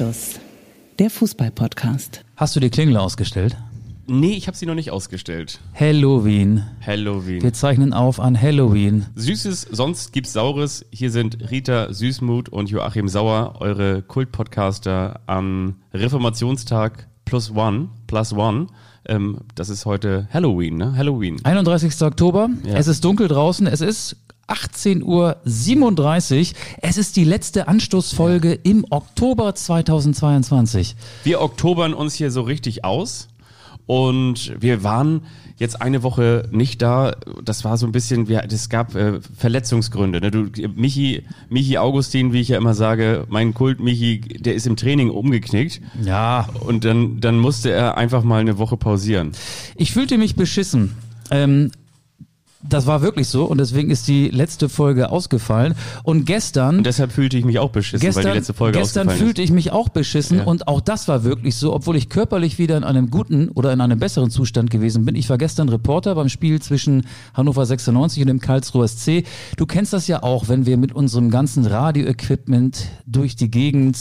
Anstoß, der Fußball-Podcast. Hast du die Klingel ausgestellt? Nee, ich habe sie noch nicht ausgestellt. Halloween. Halloween. Wir zeichnen auf an Halloween. Süßes, sonst gibt's Saures. Hier sind Rita Süßmut und Joachim Sauer, eure Kultpodcaster am Reformationstag plus one, plus one. Ähm, das ist heute Halloween, ne? Halloween. 31. Oktober. Ja. Es ist dunkel draußen. Es ist 18.37 Uhr. Es ist die letzte Anstoßfolge im Oktober 2022. Wir oktobern uns hier so richtig aus und wir waren jetzt eine Woche nicht da. Das war so ein bisschen, wir, es gab äh, Verletzungsgründe. Ne? Du, Michi, Michi Augustin, wie ich ja immer sage, mein Kult Michi, der ist im Training umgeknickt Ja, und dann, dann musste er einfach mal eine Woche pausieren. ich fühlte mich beschissen. Ähm, das war wirklich so und deswegen ist die letzte Folge ausgefallen. Und gestern Und deshalb fühlte ich mich auch beschissen, weil Gestern, die letzte Folge gestern ausgefallen fühlte ich mich auch beschissen Ja. und auch das war wirklich so, obwohl ich körperlich wieder in einem guten oder in einem besseren Zustand gewesen bin. Ich war gestern Reporter beim Spiel zwischen Hannover 96 und dem Karlsruher SC. Du kennst das ja auch, wenn wir mit unserem ganzen Radioequipment durch die Gegend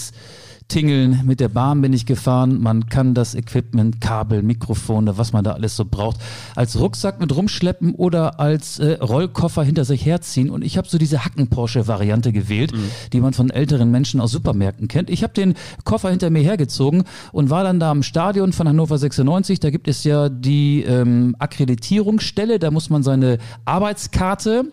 tingeln. Mit der Bahn bin ich gefahren. Man kann das Equipment, Kabel, Mikrofone, was man da alles so braucht, als Rucksack mit rumschleppen oder als äh, Rollkoffer hinter sich herziehen. Und ich habe so diese Hacken-Porsche-Variante gewählt, die man von älteren Menschen aus Supermärkten kennt. Ich habe den Koffer hinter mir hergezogen und war dann da am Stadion von Hannover 96. Da gibt es ja die ähm, Akkreditierungsstelle. Da muss man seine Arbeitskarte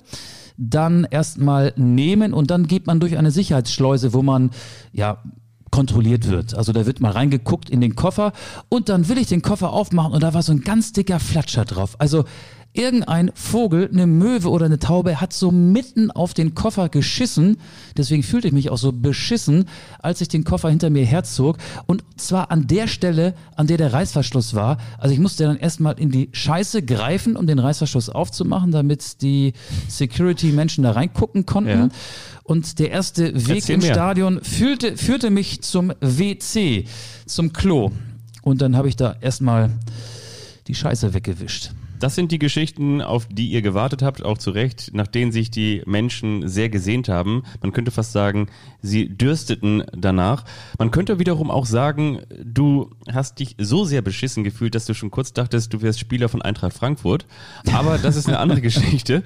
dann erstmal nehmen und dann geht man durch eine Sicherheitsschleuse, wo man ja kontrolliert wird. Also da wird mal reingeguckt in den Koffer und dann will ich den Koffer aufmachen und da war so ein ganz dicker Flatscher drauf. Also irgendein Vogel, eine Möwe oder eine Taube hat so mitten auf den Koffer geschissen. Deswegen fühlte ich mich auch so beschissen, als ich den Koffer hinter mir herzog. Und zwar an der Stelle, an der der Reißverschluss war. Also ich musste dann erstmal in die Scheiße greifen, um den Reißverschluss aufzumachen, damit die Security-Menschen da reingucken konnten. Ja. Und der erste Weg Erzähl im mehr. Stadion führte, führte mich zum WC, zum Klo. Und dann habe ich da erstmal die Scheiße weggewischt. Das sind die Geschichten, auf die ihr gewartet habt, auch zu Recht, nach denen sich die Menschen sehr gesehnt haben. Man könnte fast sagen, sie dürsteten danach. Man könnte wiederum auch sagen, du hast dich so sehr beschissen gefühlt, dass du schon kurz dachtest, du wärst Spieler von Eintracht Frankfurt. Aber das ist eine andere Geschichte.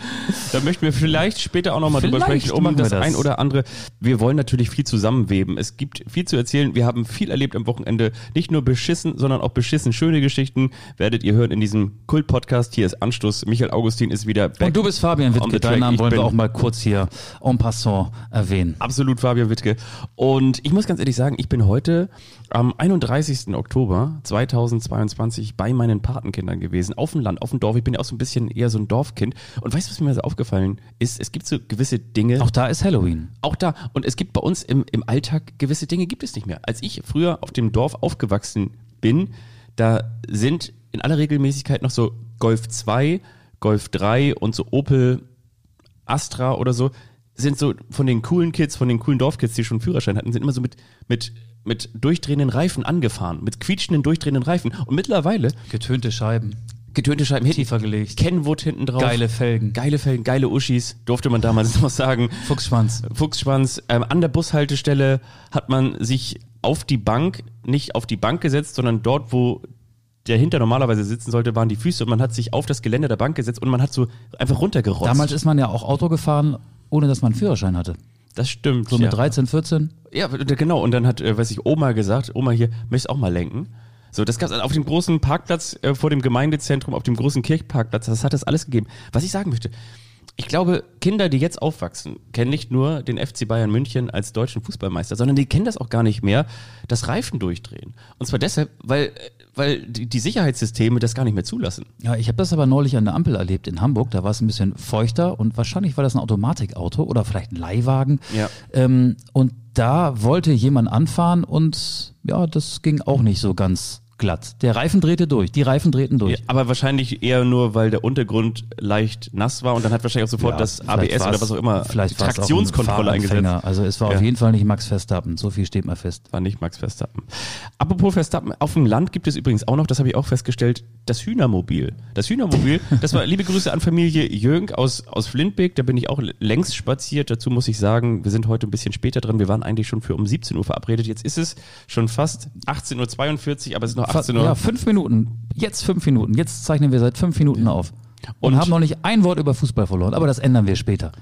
Da möchten wir vielleicht später auch nochmal drüber sprechen, um das, das. ein oder andere. Wir wollen natürlich viel zusammenweben. Es gibt viel zu erzählen. Wir haben viel erlebt am Wochenende. Nicht nur beschissen, sondern auch beschissen schöne Geschichten werdet ihr hören in diesem Kult-Podcast. Hier ist Anstoß. Michael Augustin ist wieder back. Und du bist Fabian Wittke. Deinen. Namen Ich wollen wir auch mal kurz hier en passant erwähnen. Absolut Fabian Wittke. Und ich muss ganz ehrlich sagen, ich bin heute am 31. Oktober 2022 bei meinen Patenkindern gewesen, auf dem Land, auf dem Dorf. Ich bin ja auch so ein bisschen eher so ein Dorfkind. Und weißt du, was mir so aufgefallen ist? Es gibt so gewisse Dinge. Auch da ist Halloween. Auch da. Und es gibt bei uns im, im Alltag gewisse Dinge gibt es nicht mehr. Als ich früher auf dem Dorf aufgewachsen bin, da sind in aller Regelmäßigkeit noch so Golf 2, Golf 3 und so Opel Astra oder so, sind so von den coolen Kids, von den coolen Dorfkids, die schon Führerschein hatten, sind immer so mit, mit, mit durchdrehenden Reifen angefahren, mit quietschenden, durchdrehenden Reifen. Und mittlerweile Getönte Scheiben. getönte Scheiben hinten, Tiefer gelegt. Kenwood hinten drauf. Geile Felgen. Geile Felgen, geile Uschis, durfte man damals noch sagen. Fuchsschwanz. Fuchsschwanz. Ähm, an der Bushaltestelle hat man sich auf die Bank, nicht auf die Bank gesetzt, sondern dort, wo der hinter normalerweise sitzen sollte, waren die Füße und man hat sich auf das Geländer der Bank gesetzt und man hat so einfach runtergerotzt. Damals ist man ja auch Auto gefahren, ohne dass man einen Führerschein hatte. das stimmt. So ja. mit 13, 14. Ja, genau. Und dann hat, äh, weiß ich, Oma gesagt, Oma hier, möchtest auch mal lenken? So, das gab's auf dem großen Parkplatz äh, vor dem Gemeindezentrum, auf dem großen Kirchparkplatz, das hat das alles gegeben. Was ich sagen möchte, ich glaube, Kinder, die jetzt aufwachsen, kennen nicht nur den FC Bayern München als deutschen Fußballmeister, sondern die kennen das auch gar nicht mehr, das Reifen durchdrehen. Und zwar deshalb, weil, äh, weil die, die Sicherheitssysteme das gar nicht mehr zulassen. Ja, ich habe das aber neulich an der Ampel erlebt in Hamburg. Da war es ein bisschen feuchter und wahrscheinlich war das ein Automatikauto oder vielleicht ein Leihwagen. Ja. Ähm, und da wollte jemand anfahren und ja, das ging auch nicht so ganz glatt. Der Reifen drehte durch, die Reifen drehten durch. Ja, aber wahrscheinlich eher nur, weil der Untergrund leicht nass war und dann hat wahrscheinlich auch sofort Ja, das ABS oder was auch immer vielleicht auch ein Traktionskontrolle eingesetzt. Also es war Ja. auf jeden Fall nicht Max Verstappen, so viel steht mal fest. War nicht Max Verstappen. Apropos Verstappen, auf dem Land gibt es übrigens auch noch, das habe ich auch festgestellt, das Hühnermobil. Das Hühnermobil, das war liebe Grüße an Familie Jönk aus, aus Flintbeek, da bin ich auch längst spaziert. Dazu muss ich sagen, wir sind heute ein bisschen später dran. Wir waren eigentlich schon für um 17 Uhr verabredet. Jetzt ist es schon fast 18.42 Uhr, aber es ist noch 18 Uhr. Ja, fünf Minuten. Jetzt fünf Minuten. Jetzt zeichnen wir seit fünf Minuten auf. Und, Und- haben noch nicht ein Wort über Fußball verloren, aber das ändern wir später.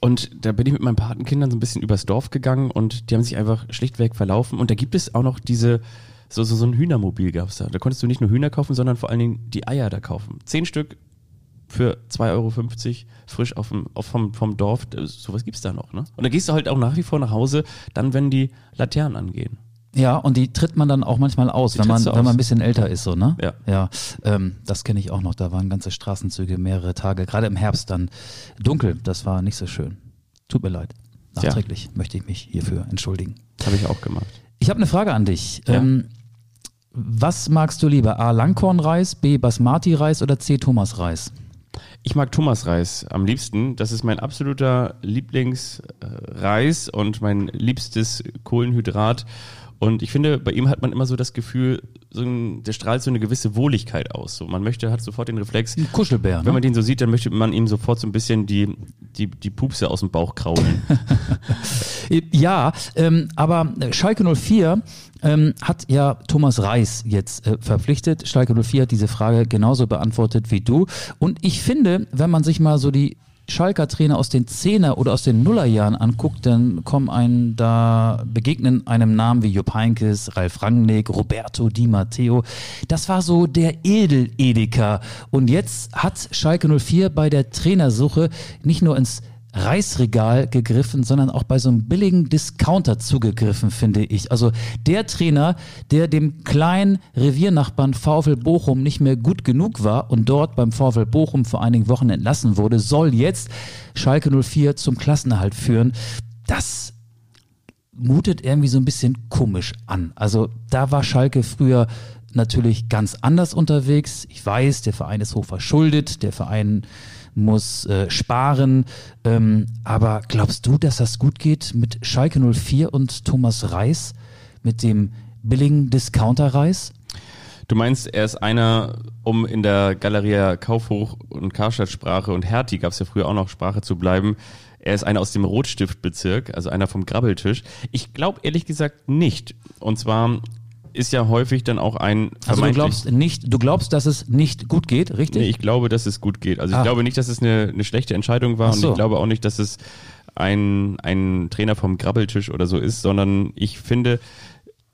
Und da bin ich mit meinen Patenkindern so ein bisschen übers Dorf gegangen und die haben sich einfach schlichtweg verlaufen. Und da gibt es auch noch diese, so, so, so ein Hühnermobil gab's da. Da konntest du nicht nur Hühner kaufen, sondern vor allen Dingen die Eier da kaufen. Zehn Stück für 2,50 Euro frisch auf dem, auf vom, vom Dorf. Das- Sowas gibt's da noch, ne? Und da gehst du halt auch nach wie vor nach Hause, dann, wenn die Laternen angehen. Ja, und die tritt man dann auch manchmal aus, Die wenn man, wenn man ein bisschen älter ist, so, ne? Ja. Ja, ähm, das kenne ich auch noch. Da waren ganze Straßenzüge mehrere Tage, gerade im Herbst dann dunkel. Das war nicht so schön. Tut mir leid. Nachträglich möchte ich mich hierfür entschuldigen. Habe ich auch gemacht. Ich habe eine Frage an dich. Ja. Ähm, was magst du lieber? A. Langkornreis, B. Basmati-Reis oder C. Thomas-Reis? Ich mag Thomas Reis am liebsten. Das ist mein absoluter Lieblingsreis und mein liebstes Kohlenhydrat. Und ich finde, bei ihm hat man immer so das Gefühl, so ein, der strahlt so eine gewisse Wohligkeit aus. So, man möchte, hat sofort den Reflex. Ein Kuschelbär, ne? Wenn man den so sieht, dann möchte man ihm sofort so ein bisschen die, die, die Pupse aus dem Bauch kraulen. Ja, ähm, aber Schalke 04 ähm, hat ja Thomas Reis jetzt äh, verpflichtet. Schalke 04 hat diese Frage genauso beantwortet wie du. Und ich finde, wenn man sich mal so die Schalker Trainer aus den Zehner oder aus den Nullerjahren anguckt, dann kommen einen da begegnen einem Namen wie Jupp Heynckes, Ralf Rangnick, Roberto Di Matteo. Das war so der Edel-Edeka. Und jetzt hat Schalke 04 bei der Trainersuche nicht nur ins Reisregal gegriffen, sondern auch bei so einem billigen Discounter zugegriffen, finde ich. Also der Trainer, der dem kleinen Reviernachbarn VfL Bochum nicht mehr gut genug war und dort beim VfL Bochum vor einigen Wochen entlassen wurde, soll jetzt Schalke 04 zum Klassenerhalt führen. Das mutet irgendwie so ein bisschen komisch an. Also da war Schalke früher natürlich ganz anders unterwegs. Ich weiß, der Verein ist hoch verschuldet, der Verein muss äh, sparen. Ähm, aber glaubst du, dass das gut geht mit Schalke 04 und Thomas Reis, mit dem billigen Discounter-Reis? Du meinst, er ist einer, um in der Galeria Kaufhoch und Karstadt-Sprache und Hertie gab es ja früher auch noch Sprache zu bleiben. Er ist einer aus dem Rotstiftbezirk, also einer vom Grabbeltisch. Ich glaube ehrlich gesagt nicht. Und zwar ist ja häufig dann auch ein Also du glaubst nicht, du glaubst, dass es nicht gut geht, richtig? Nee, ich glaube, dass es gut geht. Also ich Ah. glaube nicht, dass es eine, eine schlechte Entscheidung war Ach und so. ich glaube auch nicht, dass es ein, ein Trainer vom Grabbeltisch oder so ist, sondern ich finde,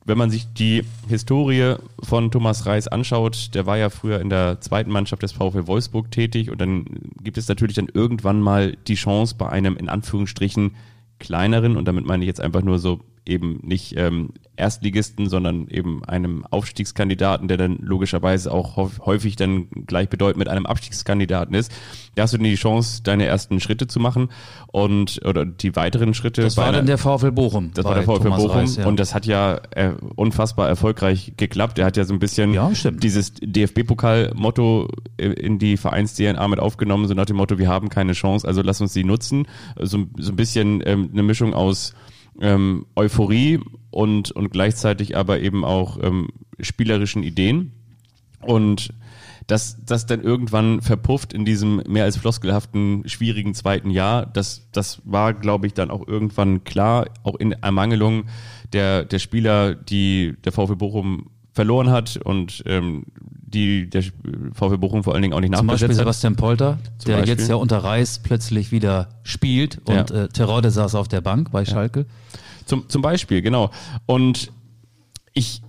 wenn man sich die Historie von Thomas Reis anschaut, der war ja früher in der zweiten Mannschaft des VfL Wolfsburg tätig und dann gibt es natürlich dann irgendwann mal die Chance bei einem in Anführungsstrichen kleineren und damit meine ich jetzt einfach nur so eben nicht ähm, Erstligisten, sondern eben einem Aufstiegskandidaten, der dann logischerweise auch häuf- häufig dann gleichbedeutend mit einem Abstiegskandidaten ist. Da hast du dann die Chance, deine ersten Schritte zu machen und oder die weiteren Schritte. das war einer- dann der VfL Bochum. das war der VfL Thomas Bochum Reis, ja. und das hat ja äh, unfassbar erfolgreich geklappt. Er hat ja so ein bisschen Ja, dieses DFB-Pokal-Motto äh, in die Vereins-DNA mit aufgenommen, so nach dem Motto, wir haben keine Chance, also lass uns sie nutzen. So, so ein bisschen ähm, eine Mischung aus ähm, Euphorie und, und gleichzeitig aber eben auch ähm, spielerischen Ideen. Und dass das dann irgendwann verpufft in diesem mehr als floskelhaften, schwierigen zweiten Jahr, das, das war, glaube ich, dann auch irgendwann klar, auch in Ermangelung der, der Spieler, die der VfB Bochum verloren hat und ähm, die der VfB Bochum vor allen Dingen auch nicht Zum Beispiel nachbesetzt hat. Sebastian Polter, der Beispiel. jetzt ja unter Reis plötzlich wieder spielt und Ja. äh, Terode saß auf der Bank bei Schalke. Zum, zum Beispiel, genau. Und ich,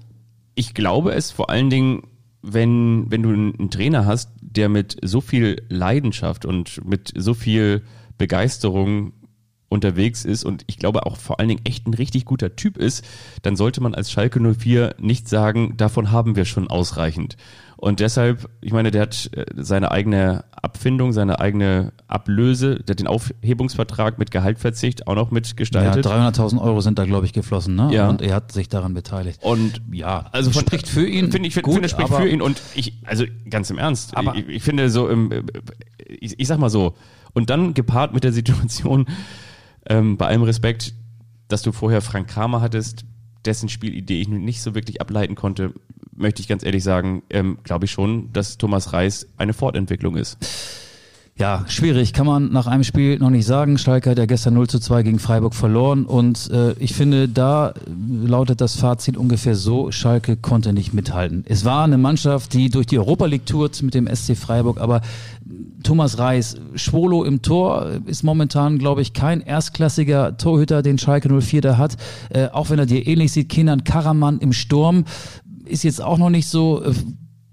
ich glaube es vor allen Dingen, wenn, wenn du einen Trainer hast, der mit so viel Leidenschaft und mit so viel Begeisterung unterwegs ist und ich glaube auch vor allen Dingen echt ein richtig guter Typ ist, dann sollte man als Schalke 04 nicht sagen, davon haben wir schon ausreichend. Und deshalb, ich meine, der hat äh, seine eigene Abfindung, seine eigene Ablöse, der hat den Aufhebungsvertrag mit Gehaltverzicht auch noch mitgestaltet. Ja, 300.000 Euro sind da, glaube ich, geflossen, ne? Ja. Und er hat sich daran beteiligt. Und ja, also von, spricht für ihn. Finde ich, gut, finde, spricht für ihn und ich, also ganz im Ernst, Aber- ich, ich finde so im, ich, ich sag mal so, und dann gepaart mit der Situation, ähm, bei allem Respekt, dass du vorher Frank Kramer hattest, dessen Spielidee ich nicht so wirklich ableiten konnte, möchte ich ganz ehrlich sagen, ähm, glaube ich schon, dass Thomas Reis eine Fortentwicklung ist. Ja, schwierig, kann man nach einem Spiel noch nicht sagen. Schalke hat ja gestern 0 zu 2 gegen Freiburg verloren und äh, ich finde, da lautet das Fazit ungefähr so, Schalke konnte nicht mithalten. Es war eine Mannschaft, die durch die Europa League tourt mit dem SC Freiburg, aber Thomas Reis, Schwolo im Tor äh, ist momentan, glaube ich, kein erstklassiger Torhüter, den Schalke 04 da hat. Äh, auch wenn er dir ähnlich sieht, Kenan Karaman im Sturm ist jetzt auch noch nicht so äh,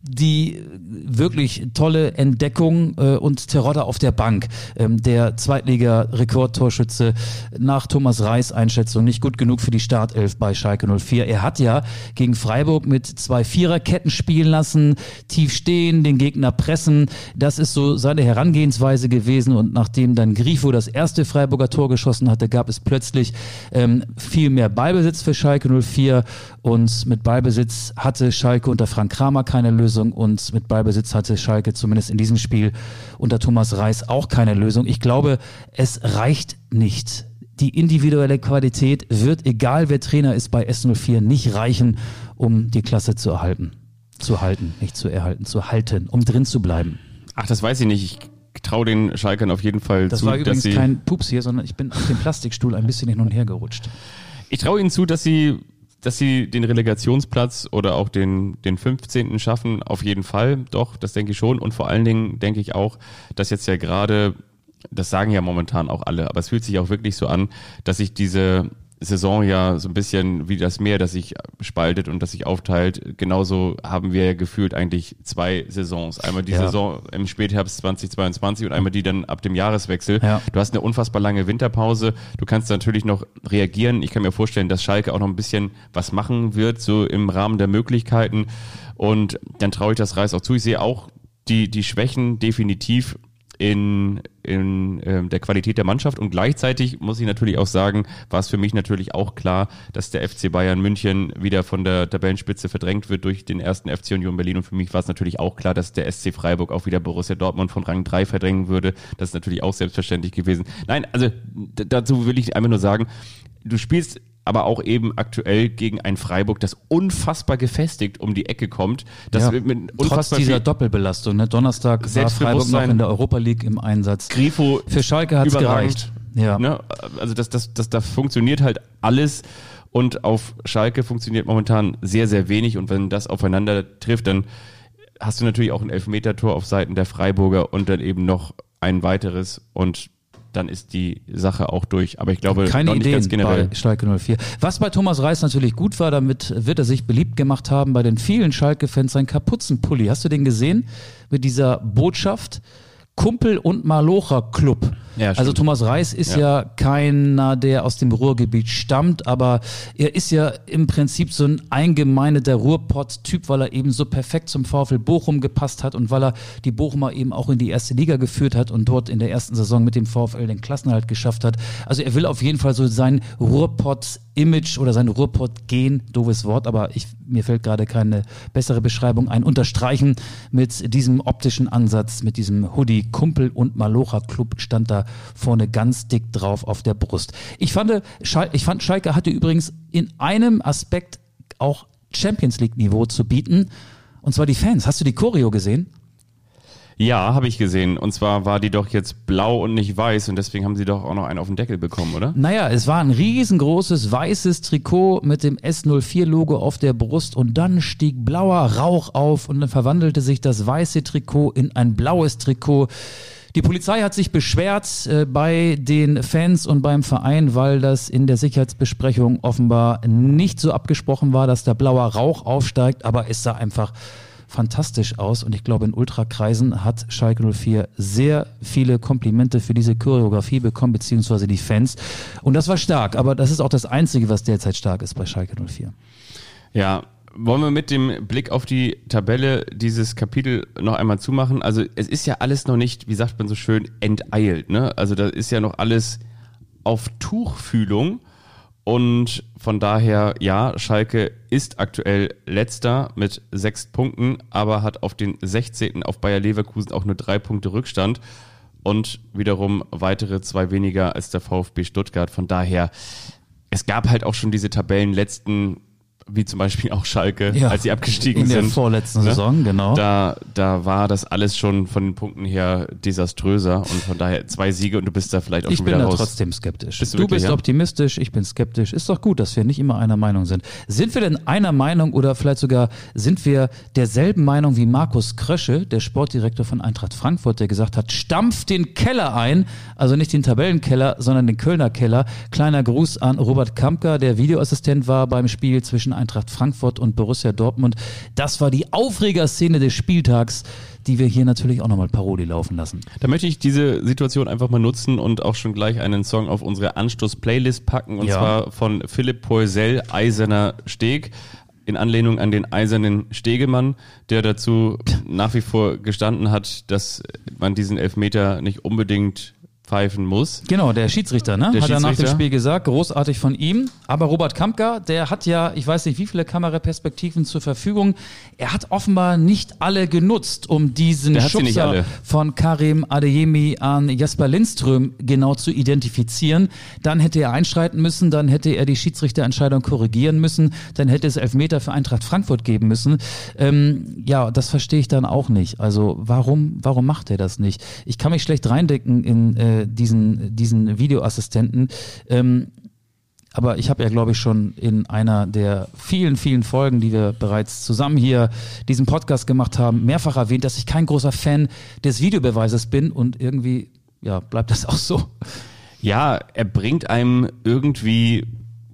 die wirklich tolle Entdeckung äh, und Terodde auf der Bank. Ähm, der Zweitliga-Rekordtorschütze nach Thomas Reis Einschätzung nicht gut genug für die Startelf bei Schalke 04. Er hat ja gegen Freiburg mit zwei Viererketten spielen lassen, tief stehen, den Gegner pressen. Das ist so seine Herangehensweise gewesen und nachdem dann Grifo das erste Freiburger Tor geschossen hatte, gab es plötzlich ähm, viel mehr Ballbesitz für Schalke 04 und mit Ballbesitz hatte Schalke unter Frank Kramer keine Lösung und mit Ballbesitz hatte Schalke zumindest in diesem Spiel unter Thomas Reis auch keine Lösung. Ich glaube, es reicht nicht. Die individuelle Qualität wird, egal wer Trainer ist bei S04, nicht reichen, um die Klasse zu erhalten. Zu halten, nicht zu erhalten, zu halten, um drin zu bleiben. Ach, das weiß ich nicht. Ich traue den Schalkern auf jeden Fall Das zu, war dass übrigens kein Pups hier, sondern ich bin auf dem Plastikstuhl ein bisschen hin und her gerutscht. Ich traue ihnen zu, dass sie, dass sie den Relegationsplatz oder auch den, den 15. schaffen, auf jeden Fall. Doch, das denke ich schon. Und vor allen Dingen denke ich auch, dass jetzt ja gerade, das sagen ja momentan auch alle, aber es fühlt sich auch wirklich so an, dass sich diese Saison ja so ein bisschen wie das Meer, das sich spaltet und das sich aufteilt. Genauso haben wir ja gefühlt eigentlich zwei Saisons. Einmal die Ja. Saison im Spätherbst 2022 und einmal die dann ab dem Jahreswechsel. Ja. Du hast eine unfassbar lange Winterpause. Du kannst natürlich noch reagieren. Ich kann mir vorstellen, dass Schalke auch noch ein bisschen was machen wird, so im Rahmen der Möglichkeiten. Und dann traue ich das Reis auch zu. Ich sehe auch die, die Schwächen definitiv in, in ähm, der Qualität der Mannschaft und gleichzeitig muss ich natürlich auch sagen, war es für mich natürlich auch klar, dass der FC Bayern München wieder von der Tabellenspitze verdrängt wird durch den ersten FC Union Berlin und für mich war es natürlich auch klar, dass der SC Freiburg auch wieder Borussia Dortmund von Rang 3 verdrängen würde. Das ist natürlich auch selbstverständlich gewesen. Nein, also dazu will ich einfach nur sagen, du spielst aber auch eben aktuell gegen ein Freiburg, das unfassbar gefestigt um die Ecke kommt, das Ja, mit Trotz dieser Doppelbelastung. Ne? Donnerstag war Freiburg noch in der Europa League im Einsatz. Grifo Für Schalke hat's überragend. gereicht. Ja. Ne? Also das, das, das, da funktioniert halt alles und auf Schalke funktioniert momentan sehr, sehr wenig und wenn das aufeinander trifft, dann hast du natürlich auch ein Elfmetertor auf Seiten der Freiburger und dann eben noch ein weiteres und dann ist die Sache auch durch. Aber ich glaube, Keine Ideen ganz generell. bei Schalke 04. Was bei Thomas Reis natürlich gut war, damit wird er sich beliebt gemacht haben bei den vielen Schalke-Fans, sein Kapuzenpulli. Hast du den gesehen? Mit dieser Botschaft? Kumpel und Malocher Club. Ja, also Thomas Reis ist ja. Ja. keiner, der aus dem Ruhrgebiet stammt, aber er ist ja im Prinzip so ein eingemeindeter Ruhrpott-Typ, weil er eben so perfekt zum VfL Bochum gepasst hat und weil er die Bochumer eben auch in die erste Liga geführt hat und dort in der ersten Saison mit dem VfL den Klassenerhalt geschafft hat. Also er will auf jeden Fall so sein Ruhrpott-Image oder sein Ruhrpott-Gen, doofes Wort, aber ich, mir fällt gerade keine bessere Beschreibung ein, unterstreichen mit diesem optischen Ansatz, mit diesem Hoodie. Kumpel und Malocha Club stand da vorne ganz dick drauf auf der Brust. Ich fand, ich fand Schalke hatte übrigens in einem Aspekt auch Champions League Niveau zu bieten. Und zwar die Fans. Hast du die Choreo gesehen? Ja, habe ich gesehen. Und zwar war die doch jetzt blau und nicht weiß und deswegen haben sie doch auch noch einen auf den Deckel bekommen, oder? Naja, es war ein riesengroßes weißes Trikot mit dem S04-Logo auf der Brust und dann stieg blauer Rauch auf und dann verwandelte sich das weiße Trikot in ein blaues Trikot. Die Polizei hat sich beschwert äh, bei den Fans und beim Verein, weil das in der Sicherheitsbesprechung offenbar nicht so abgesprochen war, dass da blauer Rauch aufsteigt, aber es sah einfach fantastisch aus und ich glaube in Ultrakreisen hat Schalke 04 sehr viele Komplimente für diese Choreografie bekommen, beziehungsweise die Fans und das war stark, aber das ist auch das Einzige, was derzeit stark ist bei Schalke 04. Ja, Wollen wir mit dem Blick auf die Tabelle dieses Kapitel noch einmal zumachen? Also es ist ja alles noch nicht, wie sagt man so schön, enteilt. Ne? Also da ist ja noch alles auf Tuchfühlung. Und von daher, ja, Schalke ist aktuell letzter mit sechs Punkten, aber hat auf den 16. auf Bayer Leverkusen auch nur drei Punkte Rückstand und wiederum weitere zwei weniger als der VfB Stuttgart. Von daher, es gab halt auch schon diese Tabellen letzten wie zum Beispiel auch Schalke, Ja, als sie abgestiegen in der sind. vorletzten Ne? Saison, genau. Da, da war das alles schon von den Punkten her desaströser und von daher zwei Siege und du bist da vielleicht auch Ich schon bin wieder da raus. trotzdem skeptisch. Bist du du wirklich, bist ja? optimistisch, ich bin skeptisch. Ist doch gut, dass wir nicht immer einer Meinung sind. Sind wir denn einer Meinung oder vielleicht sogar sind wir derselben Meinung wie Markus Krösche, der Sportdirektor von Eintracht Frankfurt, der gesagt hat, stampft den Keller ein, also nicht den Tabellenkeller, sondern den Kölner Keller. Kleiner Gruß an Robert Kampka, der Videoassistent war beim Spiel zwischen Eintracht Frankfurt und Borussia Dortmund. Das war die Aufregerszene des Spieltags, die wir hier natürlich auch nochmal Paroli laufen lassen. Da möchte ich diese Situation einfach mal nutzen und auch schon gleich einen Song auf unsere Anstoß-Playlist packen und Ja. zwar von Philipp Poisel, Eiserner Steg. In Anlehnung an den eisernen Stegemann, der dazu nach wie vor gestanden hat, dass man diesen Elfmeter nicht unbedingt pfeifen muss. Genau, der Schiedsrichter, ne? Der hat er nach dem. Spiel gesagt, großartig von ihm. Aber Robert Kampka, der hat ja, ich weiß nicht, wie viele Kameraperspektiven zur Verfügung. Er hat offenbar nicht alle genutzt, um diesen Schubser von Karim Adeyemi an Jasper Lindström genau zu identifizieren. Dann hätte er einschreiten müssen, dann hätte er die Schiedsrichterentscheidung korrigieren müssen, dann hätte es Elfmeter für Eintracht Frankfurt geben müssen. Ähm, ja, das verstehe ich dann auch nicht. Also warum, warum macht er das nicht? Ich kann mich schlecht reindecken in äh, diesen, diesen Videoassistenten. Ähm, aber ich habe ja, glaube ich, schon in einer der vielen, vielen Folgen, die wir bereits zusammen hier diesen Podcast gemacht haben, mehrfach erwähnt, dass ich kein großer Fan des Videobeweises bin und irgendwie, ja, bleibt das auch so. Ja, er bringt einem irgendwie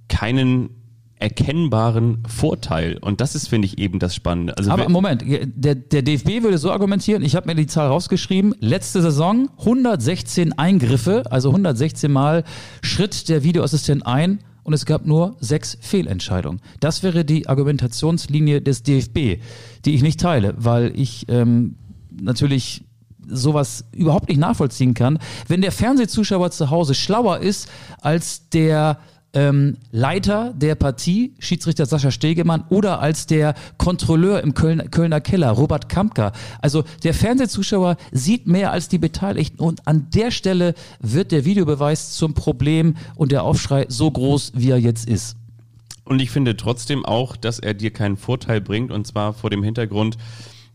keinen erkennbaren Vorteil. Und das ist, finde ich, eben das Spannende. Also Aber Moment, der, der DFB würde so argumentieren, ich habe mir die Zahl rausgeschrieben, letzte Saison 116 Eingriffe, also 116 Mal schritt der Videoassistent ein und es gab nur sechs Fehlentscheidungen. Das wäre die Argumentationslinie des DFB, die ich nicht teile, weil ich ähm, natürlich sowas überhaupt nicht nachvollziehen kann. Wenn der Fernsehzuschauer zu Hause schlauer ist als der ähm, Leiter der Partie, Schiedsrichter Sascha Stegemann, oder als der Kontrolleur im Köln, Kölner Keller, Robert Kampka. Also der Fernsehzuschauer sieht mehr als die Beteiligten und an der Stelle wird der Videobeweis zum Problem und der Aufschrei so groß, wie er jetzt ist. Und ich finde trotzdem auch, dass er dir keinen Vorteil bringt und zwar vor dem Hintergrund,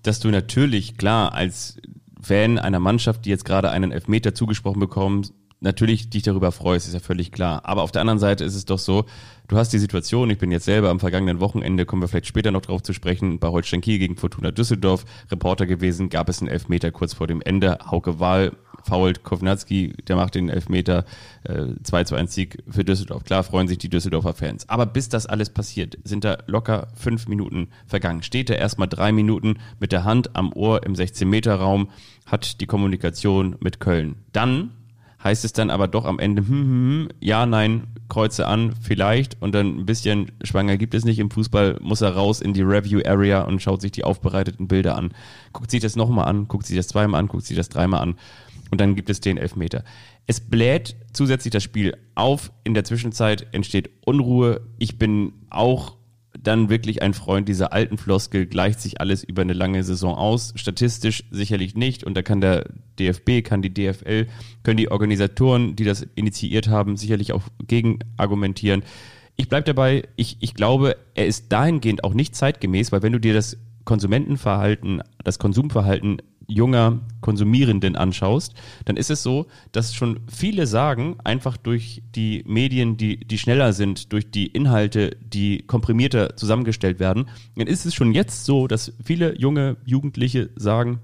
dass du natürlich klar als Fan einer Mannschaft, die jetzt gerade einen Elfmeter zugesprochen bekommt, natürlich dich darüber freust, ist ja völlig klar. Aber auf der anderen Seite ist es doch so, du hast die Situation, ich bin jetzt selber am vergangenen Wochenende, kommen wir vielleicht später noch drauf zu sprechen, bei Holstein Kiel gegen Fortuna Düsseldorf, Reporter gewesen, gab es einen Elfmeter kurz vor dem Ende, Hauke Wahl fault Kovnatski, der macht den Elfmeter, äh, 2 zu 1 Sieg für Düsseldorf. Klar freuen sich die Düsseldorfer Fans. Aber bis das alles passiert, sind da locker fünf Minuten vergangen. Steht er erstmal drei Minuten mit der Hand am Ohr im 16-Meter-Raum, hat die Kommunikation mit Köln. Dann heißt es dann aber doch am Ende, hm, hm, hm, ja, nein, kreuze an, vielleicht und dann ein bisschen schwanger gibt es nicht im Fußball, muss er raus in die Review Area und schaut sich die aufbereiteten Bilder an. Guckt sich das nochmal an, guckt sich das zweimal an, guckt sich das dreimal an und dann gibt es den Elfmeter. Es bläht zusätzlich das Spiel auf. In der Zwischenzeit entsteht Unruhe. Ich bin auch dann wirklich ein Freund dieser alten Floskel, gleicht sich alles über eine lange Saison aus. Statistisch sicherlich nicht. Und da kann der DFB, kann die DFL, können die Organisatoren, die das initiiert haben, sicherlich auch gegen argumentieren. Ich bleibe dabei, ich, ich glaube, er ist dahingehend auch nicht zeitgemäß, weil wenn du dir das Konsumentenverhalten, das Konsumverhalten junger Konsumierenden anschaust, dann ist es so, dass schon viele sagen, einfach durch die Medien, die, die schneller sind, durch die Inhalte, die komprimierter zusammengestellt werden, dann ist es schon jetzt so, dass viele junge Jugendliche sagen,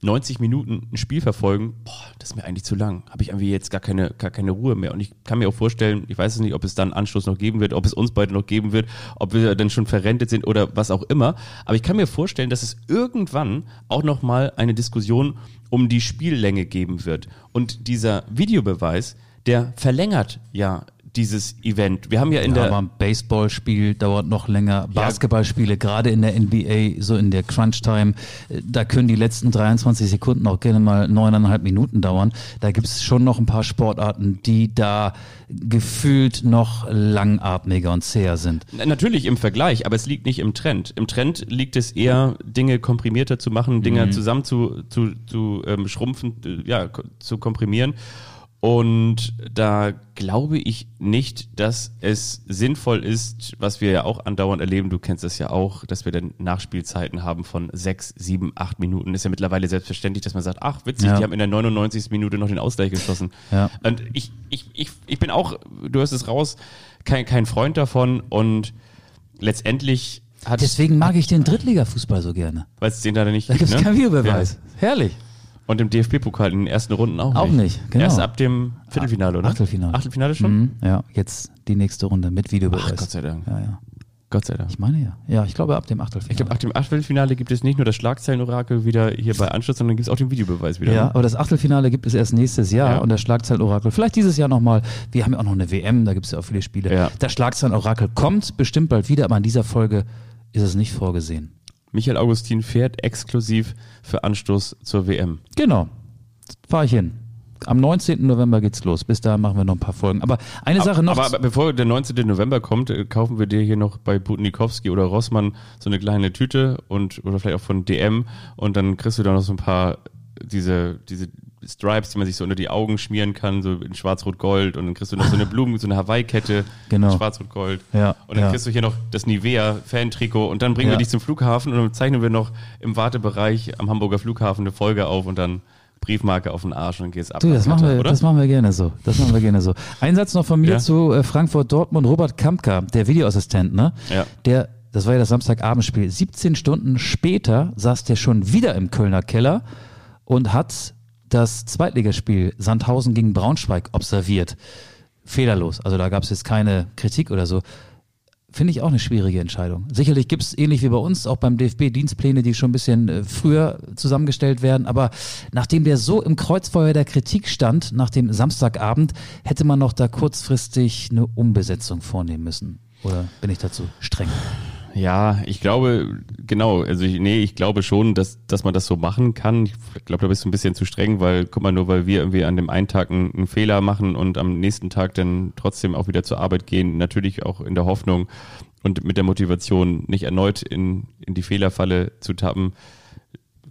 90 Minuten ein Spiel verfolgen, boah, das ist mir eigentlich zu lang. Habe ich irgendwie jetzt gar keine, gar keine Ruhe mehr. Und ich kann mir auch vorstellen, ich weiß es nicht, ob es dann Anschluss noch geben wird, ob es uns beide noch geben wird, ob wir dann schon verrentet sind oder was auch immer. Aber ich kann mir vorstellen, dass es irgendwann auch nochmal eine Diskussion um die Spiellänge geben wird. Und dieser Videobeweis, der verlängert ja dieses Event. Wir haben ja in Ja, der aber Baseballspiel dauert noch länger. Basketballspiele, gerade in der NBA, so in der Crunch-Time, äh, da können die letzten 23 Sekunden auch gerne mal neuneinhalb Minuten dauern. Da gibt es schon noch ein paar Sportarten, die da gefühlt noch langatmiger und zäher sind. Na, Natürlich im Vergleich, aber es liegt nicht im Trend. Im Trend liegt es eher, Dinge komprimierter zu machen, Dinge zusammen zu, zu, zu ähm, schrumpfen, äh, ja, zu komprimieren. Und da glaube ich nicht, dass es sinnvoll ist, was wir ja auch andauernd erleben, du kennst das ja auch, dass wir dann Nachspielzeiten haben von sechs, sieben, acht Minuten. Ist ja mittlerweile selbstverständlich, dass man sagt, ach witzig, Ja. die haben in der 99. Minute noch den Ausgleich geschossen. Ja. Und ich, ich, ich, ich bin auch, du hörst es raus, kein, kein Freund davon und letztendlich hat Deswegen mag ich den Drittligafußball so gerne. weil es den leider nicht Da gibt es ne? keinen Videobeweis. Herrlich. Und im DFB-Pokal in den ersten Runden auch nicht. Auch nicht, genau. Erst ab dem Viertelfinale, oder? Achtelfinale. Achtelfinale schon? Mhm, ja, jetzt die nächste Runde mit Videobeweis. Ach, Gott sei Dank. Ja, ja. Gott sei Dank. Ich meine ja. Ja, ich glaube ab dem Achtelfinale. Ich glaube, ab dem Achtelfinale gibt es nicht nur das Schlagzeilenorakel wieder hier bei Anschluss, sondern gibt es auch den Videobeweis wieder. Ja, ne? aber das Achtelfinale gibt es erst nächstes Jahr Ja. und das Schlagzeilenorakel vielleicht dieses Jahr nochmal. Wir haben ja auch noch eine WM, da gibt es ja auch viele Spiele. Ja. Das Schlagzeilenorakel kommt bestimmt bald wieder, aber in dieser Folge ist es nicht vorgesehen. Michael Augustin fährt exklusiv für Anstoß zur WM. Genau. Fahre ich hin. Am 19. November geht's los. Bis dahin machen wir noch ein paar Folgen. Aber eine Sache noch. Aber, aber bevor der 19. November kommt, äh, kaufen wir dir hier noch bei Butnikowski oder Rossmann so eine kleine Tüte und oder vielleicht auch von DM und dann kriegst du da noch so ein paar diese diese Stripes, die man sich so unter die Augen schmieren kann, so in Schwarz-Rot-Gold und dann kriegst du noch so eine Blumen, so eine Hawaii-Kette, Genau. in Schwarz-Rot-Gold. Ja, und dann ja. kriegst du hier noch das Nivea-Fan-Trikot und dann bringen Ja. wir dich zum Flughafen und dann zeichnen wir noch im Wartebereich am Hamburger Flughafen eine Folge auf und dann Briefmarke auf den Arsch und dann geht's ab. Du, das machen, wir, oder? das machen wir gerne so. Das machen wir gerne so. Ein Satz noch von mir Ja. zu äh, Frankfurt Dortmund. Robert Kampka, der Videoassistent, ne? Ja. Der, das war ja das Samstagabendspiel. 17 Stunden später saß der schon wieder im Kölner Keller und hat das Zweitligaspiel Sandhausen gegen Braunschweig observiert. Fehlerlos. Also da gab es jetzt keine Kritik oder so. Finde ich auch eine schwierige Entscheidung. Sicherlich gibt es ähnlich wie bei uns auch beim DFB Dienstpläne, die schon ein bisschen äh, früher zusammengestellt werden. Aber nachdem der so im Kreuzfeuer der Kritik stand, nach dem Samstagabend, hätte man noch da kurzfristig eine Umbesetzung vornehmen müssen. Oder bin ich dazu streng? Ja, ich glaube, genau, also ich, nee, ich glaube schon, dass, dass man das so machen kann. Ich glaube, da bist du ein bisschen zu streng, weil, guck mal, nur weil wir irgendwie an dem einen Tag einen, einen Fehler machen und am nächsten Tag dann trotzdem auch wieder zur Arbeit gehen, natürlich auch in der Hoffnung und mit der Motivation, nicht erneut in, in die Fehlerfalle zu tappen,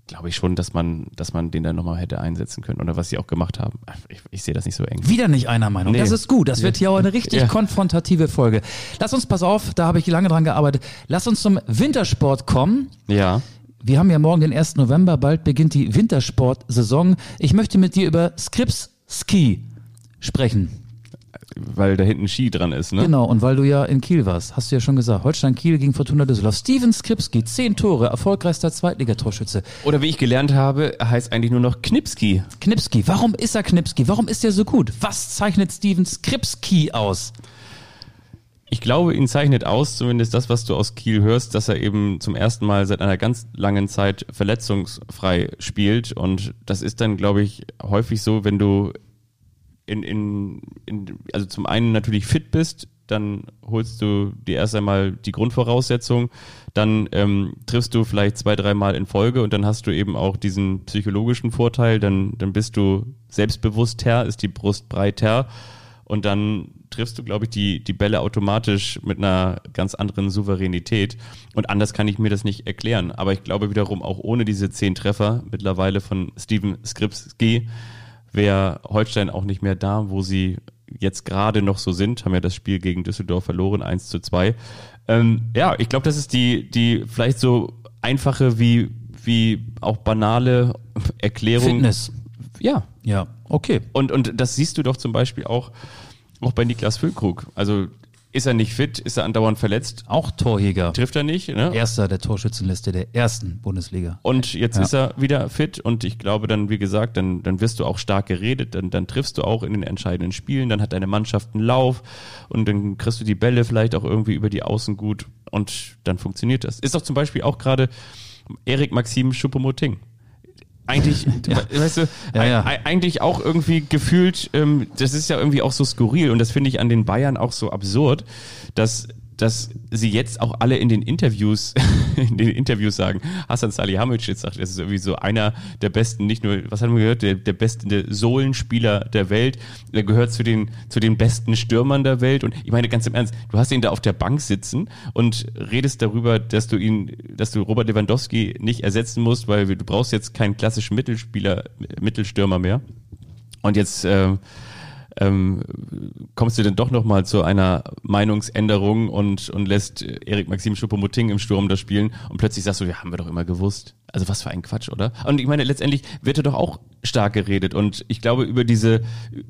glaube ich schon, dass man, dass man den dann nochmal hätte einsetzen können oder was sie auch gemacht haben. Ich, ich sehe das nicht so eng. Wieder nicht einer Meinung. Nee. Das ist gut. Das wird hier auch eine richtig Ja. konfrontative Folge. Lass uns, pass auf, da habe ich lange dran gearbeitet. Lass uns zum Wintersport kommen. Ja. Wir haben ja morgen den 1. November, bald beginnt die Wintersportsaison. Ich möchte mit dir über Scripps Ski sprechen. Weil da hinten Ski dran ist, ne? Genau, und weil du ja in Kiel warst, hast du ja schon gesagt, Holstein Kiel gegen Fortuna Düsseldorf. Steven Skripski, zehn Tore, erfolgreichster Zweitligatorschütze. Oder wie ich gelernt habe, heißt eigentlich nur noch Knipski. Knipski, warum ist er Knipski? Warum ist er so gut? Was zeichnet Steven Skripski aus? Ich glaube, ihn zeichnet aus, zumindest das, was du aus Kiel hörst, dass er eben zum ersten Mal seit einer ganz langen Zeit verletzungsfrei spielt. Und das ist dann, glaube ich, häufig so, wenn du in, in, in, also zum einen natürlich fit bist, dann holst du dir erst einmal die Grundvoraussetzung, dann ähm, triffst du vielleicht zwei, dreimal in Folge und dann hast du eben auch diesen psychologischen Vorteil, dann, dann bist du selbstbewusster, ist die Brust breiter und dann triffst du, glaube ich, die, die Bälle automatisch mit einer ganz anderen Souveränität. Und anders kann ich mir das nicht erklären. Aber ich glaube wiederum, auch ohne diese zehn Treffer mittlerweile von Steven Skripski wäre Holstein auch nicht mehr da, wo sie jetzt gerade noch so sind, haben ja das Spiel gegen Düsseldorf verloren, 1 zu 2. Ähm, ja, ich glaube, das ist die, die vielleicht so einfache wie, wie auch banale Erklärung. Fitness. Ja, Ja, okay. und, und das siehst du doch zum Beispiel auch, auch bei Niklas Füllkrug. Also ist er nicht fit, ist er andauernd verletzt, Auch Torjäger. trifft er nicht. Ne? Erster der Torschützenliste der ersten Bundesliga. Und jetzt Ja. ist er wieder fit und ich glaube dann, wie gesagt, dann, dann wirst du auch stark geredet, dann, dann triffst du auch in den entscheidenden Spielen, dann hat deine Mannschaft einen Lauf und dann kriegst du die Bälle vielleicht auch irgendwie über die Außen gut und dann funktioniert das. Ist doch zum Beispiel auch gerade Erik Maxim Schuppomoting. Eigentlich, weißt du, Ja, ja. ei- eigentlich auch irgendwie gefühlt, ähm, das ist ja irgendwie auch so skurril und das finde ich an den Bayern auch so absurd, dass dass sie jetzt auch alle in den Interviews, in den Interviews sagen, Hassan Salihamidzic sagt, das ist irgendwie so einer der besten, nicht nur, was haben wir gehört, der, der beste Sohlenspieler der Welt, der gehört zu den, zu den besten Stürmern der Welt und ich meine ganz im Ernst, du hast ihn da auf der Bank sitzen und redest darüber, dass du ihn, dass du Robert Lewandowski nicht ersetzen musst, weil du brauchst jetzt keinen klassischen Mittelspieler, Mittelstürmer mehr. Und jetzt äh, ähm, kommst du denn doch nochmal zu einer Meinungsänderung und, und lässt Erik Maxim Schuppomoting im Sturm da spielen und plötzlich sagst du, ja, haben wir doch immer gewusst. Also was für ein Quatsch, oder? Und ich meine, letztendlich wird er doch auch stark geredet und ich glaube über diese,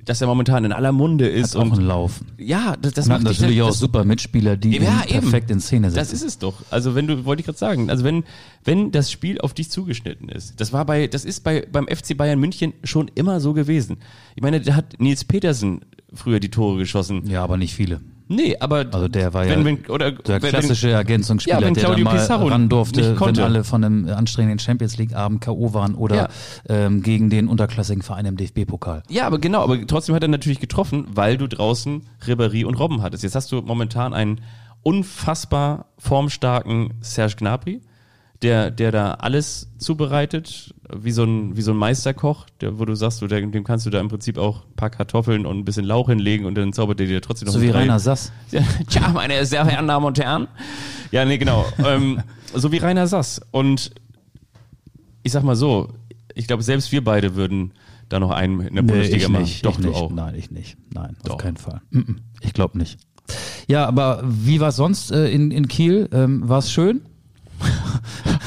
dass er momentan in aller Munde ist Hat auch und einen Lauf. ja, das, das Und macht natürlich auch das, super Mitspieler, die ja, ihn perfekt in Szene setzen. das ist es doch. Also wenn du, wollte ich gerade sagen, also wenn, wenn das Spiel auf dich zugeschnitten ist, das war bei, das ist bei, beim FC Bayern München schon immer so gewesen. Ich meine, da hat Nils Petersen früher die Tore geschossen. ja, aber nicht viele. Nee, aber Also der war wenn, ja wenn, oder der klassische Ergänzungsspieler, Ja, wenn der dann mal Pizarro ran durfte, wenn alle von einem anstrengenden Champions League Abend K.O. waren oder Ja. ähm, gegen den unterklassigen Verein im DFB-Pokal. Ja, aber genau, aber trotzdem hat er natürlich getroffen, weil du draußen Ribéry und Robben hattest. Jetzt hast du momentan einen unfassbar formstarken Serge Gnabry, der, der da alles zubereitet, wie so ein, wie so ein Meisterkoch, der, wo du sagst, du, dem kannst du da im Prinzip auch ein paar Kartoffeln und ein bisschen Lauch hinlegen und dann zaubert der dir trotzdem noch So wie Drei- Rainer Sass. ja, Tja, meine sehr verehrten Damen und Herren. Ja, nee, genau. ähm, so wie Rainer Sass. Und ich sag mal so, ich glaube, selbst wir beide würden da noch einen in der Bundesliga ich machen. nicht. Doch, ich du nicht. auch. Nein, ich nicht. Nein, Doch. auf keinen Fall. Ich glaube nicht. Ja, aber wie war es sonst äh, in, in Kiel? Ähm, war es schön?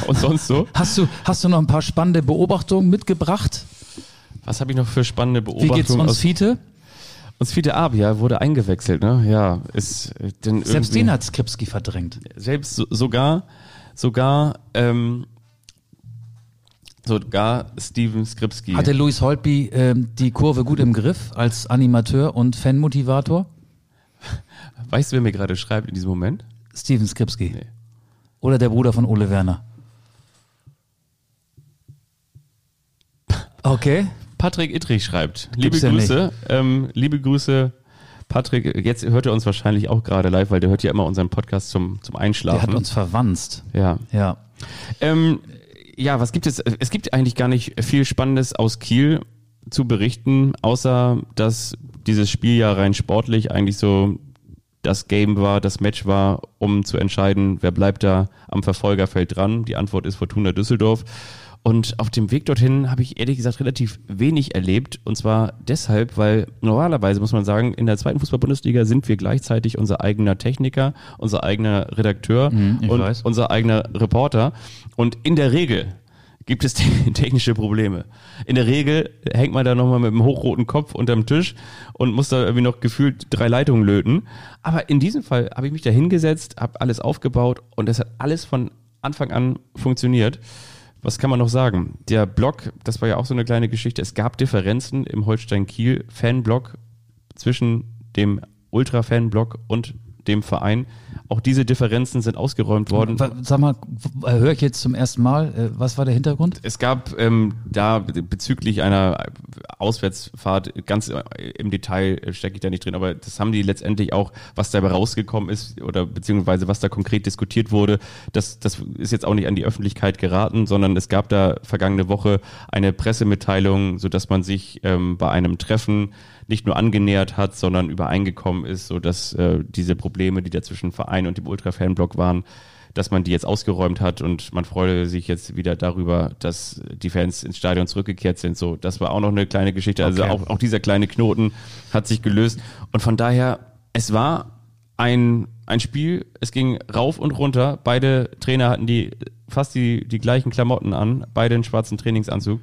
Und sonst so? Hast du, hast du noch ein paar spannende Beobachtungen mitgebracht? Was habe ich noch für spannende Wie Beobachtungen? geht's uns, Fiete? uns Fiete Abia wurde eingewechselt, ne? Ja, ist äh, denn Selbst den hat Skripski verdrängt. selbst so, sogar sogar ähm, sogar Steven Skripski. Hatte Luis Holtby ähm, die Kurve gut im Griff als Animateur und Fanmotivator? weißt du, wer mir gerade schreibt in diesem Moment? Steven Skripski. Nee. Oder der Bruder von Ole Werner. Okay. Patrick Ittrich schreibt. Liebe ja Grüße, ähm, liebe Grüße, Patrick. Jetzt hört er uns wahrscheinlich auch gerade live, weil der hört ja immer unseren Podcast zum, zum Der Einschlafen. hat uns verwanzt. ja. Ja. Ähm, ja, was gibt es? Es gibt eigentlich gar nicht viel Spannendes aus Kiel zu berichten, außer dass dieses Spiel ja rein sportlich eigentlich so das Game war, das Match war, um zu entscheiden, wer bleibt da am Verfolgerfeld dran. Die Antwort ist Fortuna Düsseldorf. Und auf dem Weg dorthin habe ich ehrlich gesagt relativ wenig erlebt. Und zwar deshalb, weil normalerweise muss man sagen, in der zweiten Fußball-Bundesliga sind wir gleichzeitig unser eigener Techniker, unser eigener Redakteur Mhm, und weiß. unser eigener Reporter. Und in der Regel gibt es te- technische Probleme. In der Regel hängt man da nochmal mit einem hochroten Kopf unterm Tisch und muss da irgendwie noch gefühlt drei Leitungen löten. Aber in diesem Fall habe ich mich da hingesetzt, habe alles aufgebaut und das hat alles von Anfang an funktioniert. Was kann man noch sagen? Der Blog, das war ja auch so eine kleine Geschichte. Es gab Differenzen im Holstein-Kiel-Fanblog zwischen dem Ultra-Fan-Blog und dem Verein. Auch diese Differenzen sind ausgeräumt worden. Sag mal, höre ich jetzt zum ersten Mal, äh, was war der Hintergrund? Es gab ähm, da bezüglich einer Auswärtsfahrt, ganz äh, im Detail äh, stecke ich da nicht drin, aber das haben die letztendlich auch, was dabei rausgekommen ist oder beziehungsweise was da konkret diskutiert wurde, das, das ist jetzt auch nicht an die Öffentlichkeit geraten, sondern es gab da vergangene Woche eine Pressemitteilung, so dass man sich ähm, bei einem Treffen nicht nur angenähert hat, sondern übereingekommen ist, so dass äh, diese Probleme, die da zwischen Verein und dem Ultra-Fanblock waren, dass man die jetzt ausgeräumt hat und man freue sich jetzt wieder darüber, dass die Fans ins Stadion zurückgekehrt sind. So, das war auch noch eine kleine Geschichte. Also Okay. auch, auch dieser kleine Knoten hat sich gelöst. Und von daher, es war ein, ein Spiel, es ging rauf und runter. Beide Trainer hatten die fast die, die gleichen Klamotten an, beide einen schwarzen Trainingsanzug.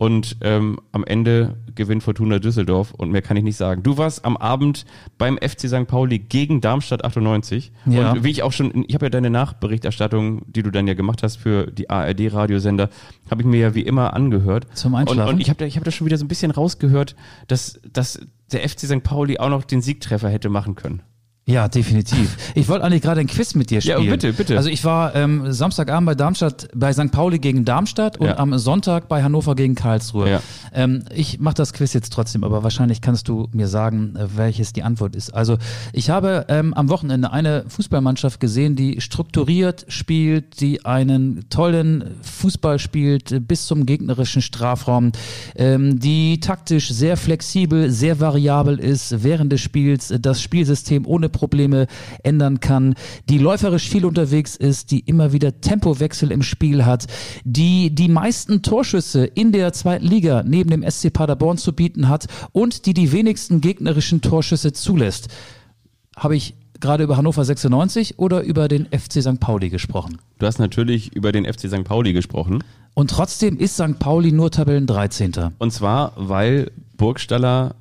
Und ähm, am Ende gewinnt Fortuna Düsseldorf und mehr kann ich nicht sagen. Du warst am Abend beim FC St. Pauli gegen Darmstadt 98. Ja. Und wie ich auch schon, ich habe ja deine Nachberichterstattung, die du dann ja gemacht hast für die ARD-Radiosender, habe ich mir ja wie immer angehört. Zum Und, Einschlafen? und ich habe da, ich hab da schon wieder so ein bisschen rausgehört, dass, dass der FC St. Pauli auch noch den Siegtreffer hätte machen können. Ja, definitiv. Ich wollte eigentlich gerade ein Quiz mit dir Ja, spielen. bitte, bitte. Also ich war ähm, Samstagabend bei Darmstadt, bei St. Pauli gegen Darmstadt und Ja. am Sonntag bei Hannover gegen Karlsruhe. Ja. Ähm, ich mache das Quiz jetzt trotzdem, aber wahrscheinlich kannst du mir sagen, äh, welches die Antwort ist. Also ich habe ähm, am Wochenende eine Fußballmannschaft gesehen, die strukturiert spielt, die einen tollen Fußball spielt äh, bis zum gegnerischen Strafraum, ähm, die taktisch sehr flexibel, sehr variabel ist, während des Spiels äh, das Spielsystem ohne Probleme ändern kann, die läuferisch viel unterwegs ist, die immer wieder Tempowechsel im Spiel hat, die die meisten Torschüsse in der zweiten Liga neben dem SC Paderborn zu bieten hat und die die wenigsten gegnerischen Torschüsse zulässt. Habe ich gerade über Hannover 96 oder über den FC St. Pauli gesprochen? Du hast natürlich über den FC St. Pauli gesprochen. Und trotzdem ist St. Pauli nur Tabellen 13. Und zwar, weil Burgstaller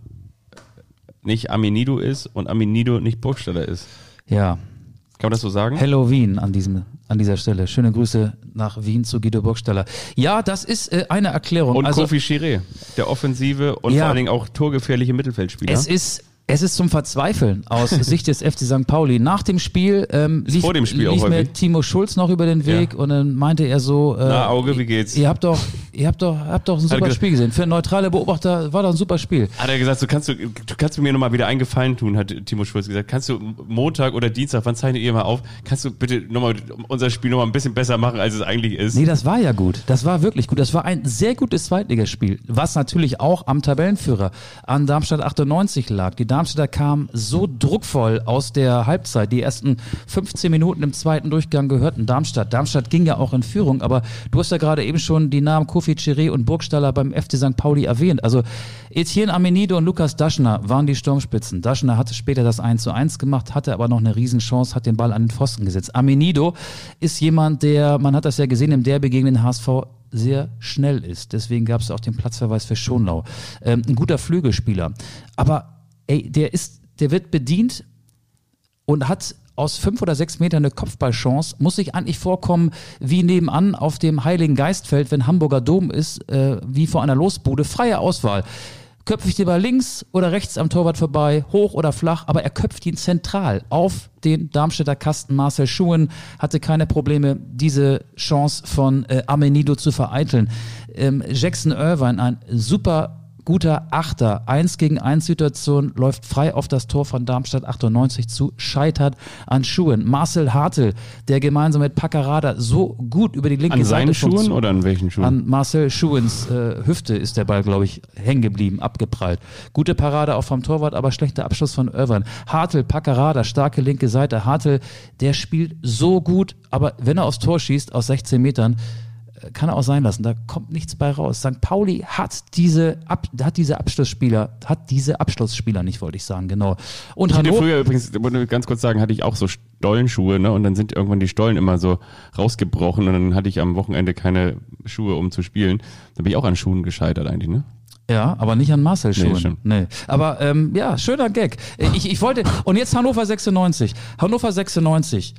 nicht Aminido ist und Aminido nicht Burgstaller ist. Ja, Kann man das so sagen? Hello Wien an diesem an dieser Stelle. Schöne Grüße nach Wien zu Guido Burgstaller. Ja, das ist äh, eine Erklärung. Und also, Kofi Chiré, der offensive und Ja. vor allen Dingen auch torgefährliche Mittelfeldspieler. es ist es ist zum Verzweifeln aus Sicht des FC St. Pauli. Nach dem Spiel ähm, lief, vor dem Spiel lief mir häufig. Timo Schulz noch über den Weg und dann meinte er so, äh, Na, Auge, wie geht's? Ihr habt doch, ihr habt doch, habt doch ein super gesagt- Spiel gesehen. Für neutrale Beobachter war doch ein super Spiel. Hat er gesagt, so kannst du, du kannst mir nochmal wieder einen Gefallen tun, hat Timo Schulz gesagt. Kannst du Montag oder Dienstag, wann zeichnet ihr mal auf, kannst du bitte nochmal unser Spiel nochmal ein bisschen besser machen, als es eigentlich ist? Nee, das war ja gut. Das war wirklich gut. Das war ein sehr gutes Zweitligaspiel, was natürlich auch am Tabellenführer an Darmstadt 98 lag. Die Darmstädter kamen so druckvoll aus der Halbzeit. Die ersten 15 Minuten im zweiten Durchgang gehörten Darmstadt. Darmstadt ging ja auch in Führung, aber du hast ja gerade eben schon die Namen Kofi Chiré und Burgstaller beim FC St. Pauli erwähnt. Also Etienne Amenido und Lukas Daschner waren die Sturmspitzen. Daschner hatte später das 1 zu 1 gemacht, hatte aber noch eine Riesenchance, hat den Ball an den Pfosten gesetzt. Amenido ist jemand, der, man hat das ja gesehen, im Derby gegen den HSV sehr schnell ist. Deswegen gab es auch den Platzverweis für Schonlau. Ähm, ein guter Flügelspieler. Aber ey, der ist, der wird bedient und hat aus fünf oder sechs Metern eine Kopfballchance, muss sich eigentlich vorkommen wie nebenan auf dem Heiligen Geistfeld, wenn Hamburger Dom ist, äh, wie vor einer Losbude. Freie Auswahl. Köpfe ich den Ball links oder rechts am Torwart vorbei, hoch oder flach, aber er köpft ihn zentral auf den Darmstädter Kasten. Marcel Schuhen hatte keine Probleme, diese Chance von äh, Amenido zu vereiteln. Ähm, Jackson Irvine, ein super guter Achter, eins gegen eins Situation, läuft frei auf das Tor von Darmstadt 98 zu, scheitert an Schuhen. Marcel Hartl, der gemeinsam mit Paccarada so gut über die linke An Seite seinen Schuhen funktioniert. oder an welchen Schuhen? An Marcel Schuhens äh, Hüfte ist der Ball, glaube ich, hängen geblieben, abgeprallt. Gute Parade auch vom Torwart, aber schlechter Abschluss von Irvine. Hartl, Paccarada, starke linke Seite. Hartl, der spielt so gut, aber wenn er aufs Tor schießt, aus 16 Metern, kann er auch sein lassen. Da kommt nichts bei raus. St. Pauli hat diese, Ab hat diese Abschlussspieler, hat diese Abschlussspieler nicht, wollte ich sagen, genau. Und Ich hatte früher übrigens, ich wollte ganz kurz sagen, hatte ich auch so Stollenschuhe, ne? Und dann sind irgendwann die Stollen immer so rausgebrochen und dann hatte ich am Wochenende keine Schuhe, um zu spielen. Da bin ich auch an Schuhen gescheitert eigentlich, ne? Ja, aber nicht an Marcel Schuhen. stimmt. Nee. Aber ähm, ja, schöner Gag. Ich, ich wollte, und jetzt Hannover 96. Hannover 96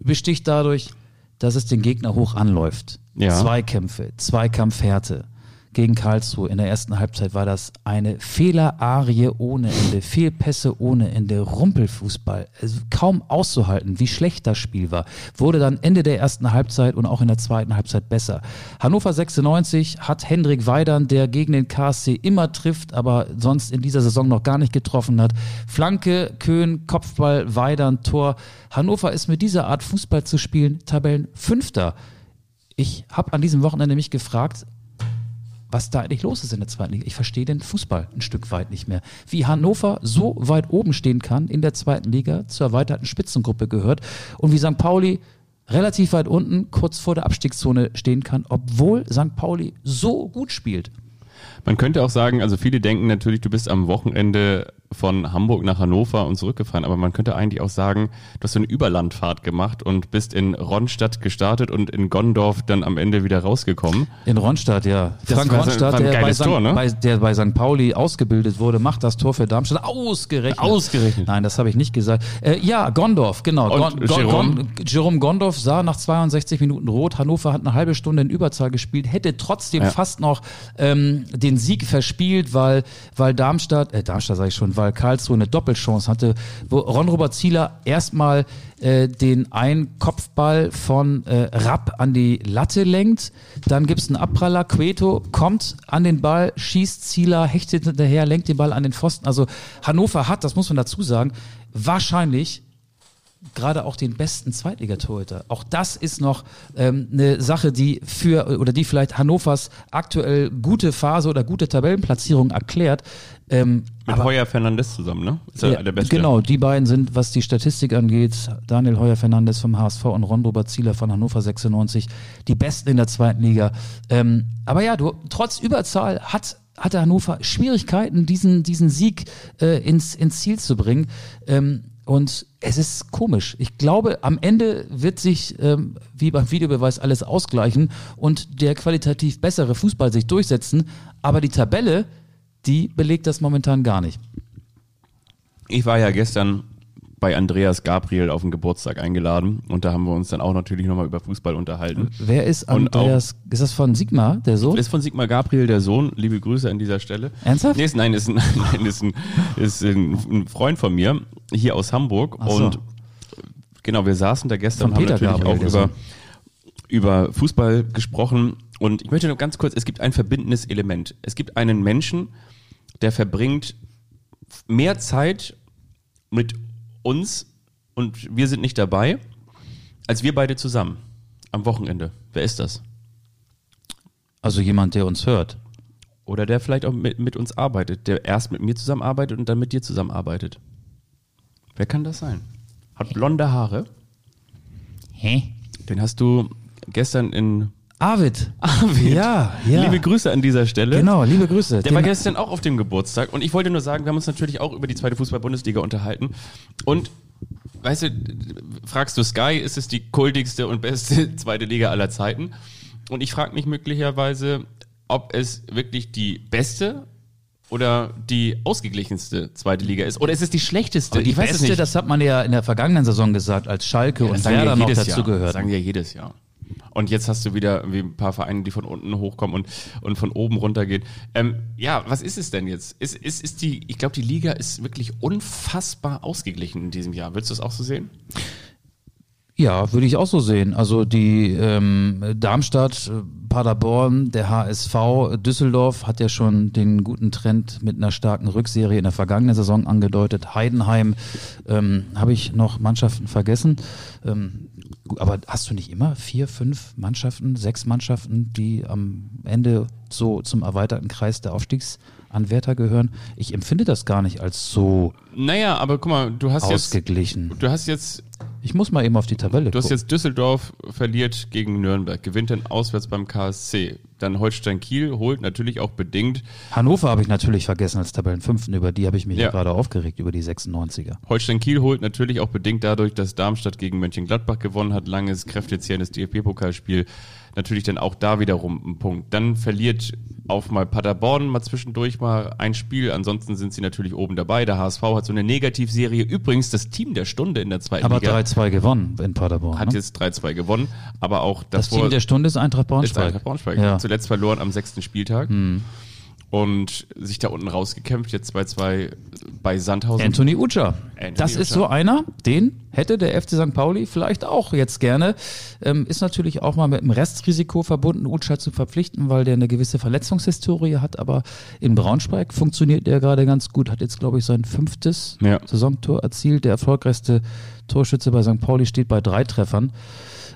besticht dadurch, dass es den Gegner hoch anläuft. Ja. Zweikämpfe, Zweikampfhärte. Gegen Karlsruhe in der ersten Halbzeit war das eine Fehlerarie ohne Ende, Fehlpässe ohne Ende, Rumpelfußball. Also kaum auszuhalten, wie schlecht das Spiel war. Wurde dann Ende der ersten Halbzeit und auch in der zweiten Halbzeit besser. Hannover 96 hat Hendrik Weidern, der gegen den KSC immer trifft, aber sonst in dieser Saison noch gar nicht getroffen hat. Flanke, Köhn, Kopfball, Weidern, Tor. Hannover ist mit dieser Art Fußball zu spielen Tabellenfünfter. Ich habe an diesem Wochenende mich gefragt, was da eigentlich los ist in der zweiten Liga. Ich verstehe den Fußball ein Stück weit nicht mehr. Wie Hannover so weit oben stehen kann in der zweiten Liga, zur erweiterten Spitzengruppe gehört und wie St. Pauli relativ weit unten, kurz vor der Abstiegszone stehen kann, obwohl St. Pauli so gut spielt. Man könnte auch sagen, also viele denken natürlich, du bist am Wochenende von Hamburg nach Hannover und zurückgefahren, aber man könnte eigentlich auch sagen, du hast so eine Überlandfahrt gemacht und bist in Ronstadt gestartet und in Gondorf dann am Ende wieder rausgekommen. In Ronstadt, ja. Das Frank Ronstadt, der bei, St. Tor, ne? bei, der bei St. Pauli ausgebildet wurde, macht das Tor für Darmstadt ausgerechnet. Ausgerechnet. Nein, das habe ich nicht gesagt. Äh, ja, Gondorf, genau. Und Gon, Jerome? Gon, Jerome Gondorf sah nach 62 Minuten rot. Hannover hat eine halbe Stunde in Überzahl gespielt, hätte trotzdem Ja. fast noch ähm, den Sieg verspielt, weil, weil Darmstadt, äh, Darmstadt sage ich schon, weil Karlsruhe eine Doppelchance hatte, wo Ron-Robert Zieler erstmal äh, den einen Kopfball von äh, Rapp an die Latte lenkt. Dann gibt's einen Abpraller. Queto kommt an den Ball, schießt Zieler, hechtet hinterher, lenkt den Ball an den Pfosten. Also Hannover hat, das muss man dazu sagen, wahrscheinlich gerade auch den besten Zweitligatorhüter. Auch das ist noch ähm, eine Sache, die für oder die vielleicht Hannovers aktuell gute Phase oder gute Tabellenplatzierung erklärt. Ähm, Mit Heuer Fernandes zusammen, ne? Ist ja, der Beste? Genau, die beiden sind, was die Statistik angeht, Daniel Heuer Fernandes vom HSV und Ron Robert Zieler von Hannover 96, die besten in der zweiten Liga. Ähm, aber ja, du, trotz Überzahl hat hatte Hannover Schwierigkeiten, diesen, diesen Sieg äh, ins, ins Ziel zu bringen. Ähm, und es ist komisch. Ich glaube, am Ende wird sich, ähm, wie beim Videobeweis, alles ausgleichen und der qualitativ bessere Fußball sich durchsetzen. Aber die Tabelle, die belegt das momentan gar nicht. Ich war ja gestern bei Andreas Gabriel auf den Geburtstag eingeladen und da haben wir uns dann auch natürlich nochmal über Fußball unterhalten. Wer ist Andreas? Ist das von Sigma, der Sohn? Ist von Sigmar Gabriel der Sohn. Liebe Grüße an dieser Stelle. Ernsthaft? Nee, ist, nein, ist ein, nein, ist ein, ist ein Freund von mir hier aus Hamburg. So. Und genau, wir saßen da gestern und haben Peter natürlich Gabriel, auch über, über Fußball gesprochen. Und ich möchte nur ganz kurz, es gibt ein verbindendes Element. Es gibt einen Menschen, der verbringt mehr Zeit mit uns und wir sind nicht dabei, als wir beide zusammen am Wochenende. Wer ist das? Also jemand, der uns hört. Oder der vielleicht auch mit, mit uns arbeitet, der erst mit mir zusammenarbeitet und dann mit dir zusammenarbeitet. Wer kann das sein? Hat blonde Haare. Hä? Den hast du gestern in Arvid. Arvid. Ja, ja. Liebe Grüße an dieser Stelle. Genau, liebe Grüße. Der war gestern auch auf dem Geburtstag und ich wollte nur sagen, wir haben uns natürlich auch über die zweite Fußball-Bundesliga unterhalten und weißt du, fragst du Sky, ist es die kultigste und beste zweite Liga aller Zeiten? Und ich frage mich möglicherweise, ob es wirklich die beste oder die ausgeglichenste zweite Liga ist. Oder ist es die schlechteste? Aber die ich weiß es beste, nicht. das hat man ja in der vergangenen Saison gesagt, als Schalke Das und Werder ja noch dazu gehört. Das sagen ja jedes Jahr. Und jetzt hast du wieder irgendwie ein paar Vereine, die von unten hochkommen und, und von oben runtergehen. Ähm, ja, was ist es denn jetzt? Ist, ist, ist die, ich glaube, die Liga ist wirklich unfassbar ausgeglichen in diesem Jahr. Willst du das auch so sehen? Ja, würde ich auch so sehen. Also die ähm, Darmstadt, äh, Paderborn, der HSV, Düsseldorf hat ja schon den guten Trend mit einer starken Rückserie in der vergangenen Saison angedeutet. Heidenheim, ähm, habe ich noch Mannschaften vergessen. Ähm, aber hast du nicht immer vier, fünf Mannschaften, sechs Mannschaften, die am Ende so zum erweiterten Kreis der Aufstiegsanwärter gehören? Ich empfinde das gar nicht als so Naja, aber guck mal, du hast jetzt, ausgeglichen. du hast jetzt, Ich muss mal eben auf die Tabelle du hast gucken. jetzt Düsseldorf verliert gegen Nürnberg, gewinnt dann auswärts beim KSC. Dann Holstein Kiel holt natürlich auch bedingt Hannover habe ich natürlich vergessen als Tabellenfünften, über die habe ich mich ja. Gerade aufgeregt, über die 96er. Holstein Kiel holt natürlich auch bedingt dadurch, dass Darmstadt gegen Mönchengladbach gewonnen hat, langes, kräftezehrendes DFB-Pokalspiel, natürlich dann auch da wiederum einen Punkt. Dann verliert auf mal Paderborn mal zwischendurch mal ein Spiel, ansonsten sind sie natürlich oben dabei. Der HSV hat so eine Negativserie. Übrigens, das Team der Stunde in der zweiten Aber Liga 3-2 gewonnen in Paderborn. hat ne? jetzt 3-2 gewonnen, aber auch das davor Team der Stunde ist Eintracht ist Braunschweig. Eintracht Braunschweig. Ja. Hm. Zuletzt verloren am sechsten Spieltag. Und sich da unten rausgekämpft, jetzt 2-2 bei Sandhausen. Anthony Ucha. Anthony Das ist Ucha. so einer, den hätte der FC St. Pauli vielleicht auch jetzt gerne. Ähm, ist natürlich auch mal mit einem Restrisiko verbunden, Ucha zu verpflichten, weil der eine gewisse Verletzungshistorie hat. Aber in Braunschweig funktioniert der gerade ganz gut. Hat jetzt, glaube ich, sein fünftes Ja. Saisontor erzielt. Der erfolgreichste Torschütze bei St. Pauli steht bei drei Treffern.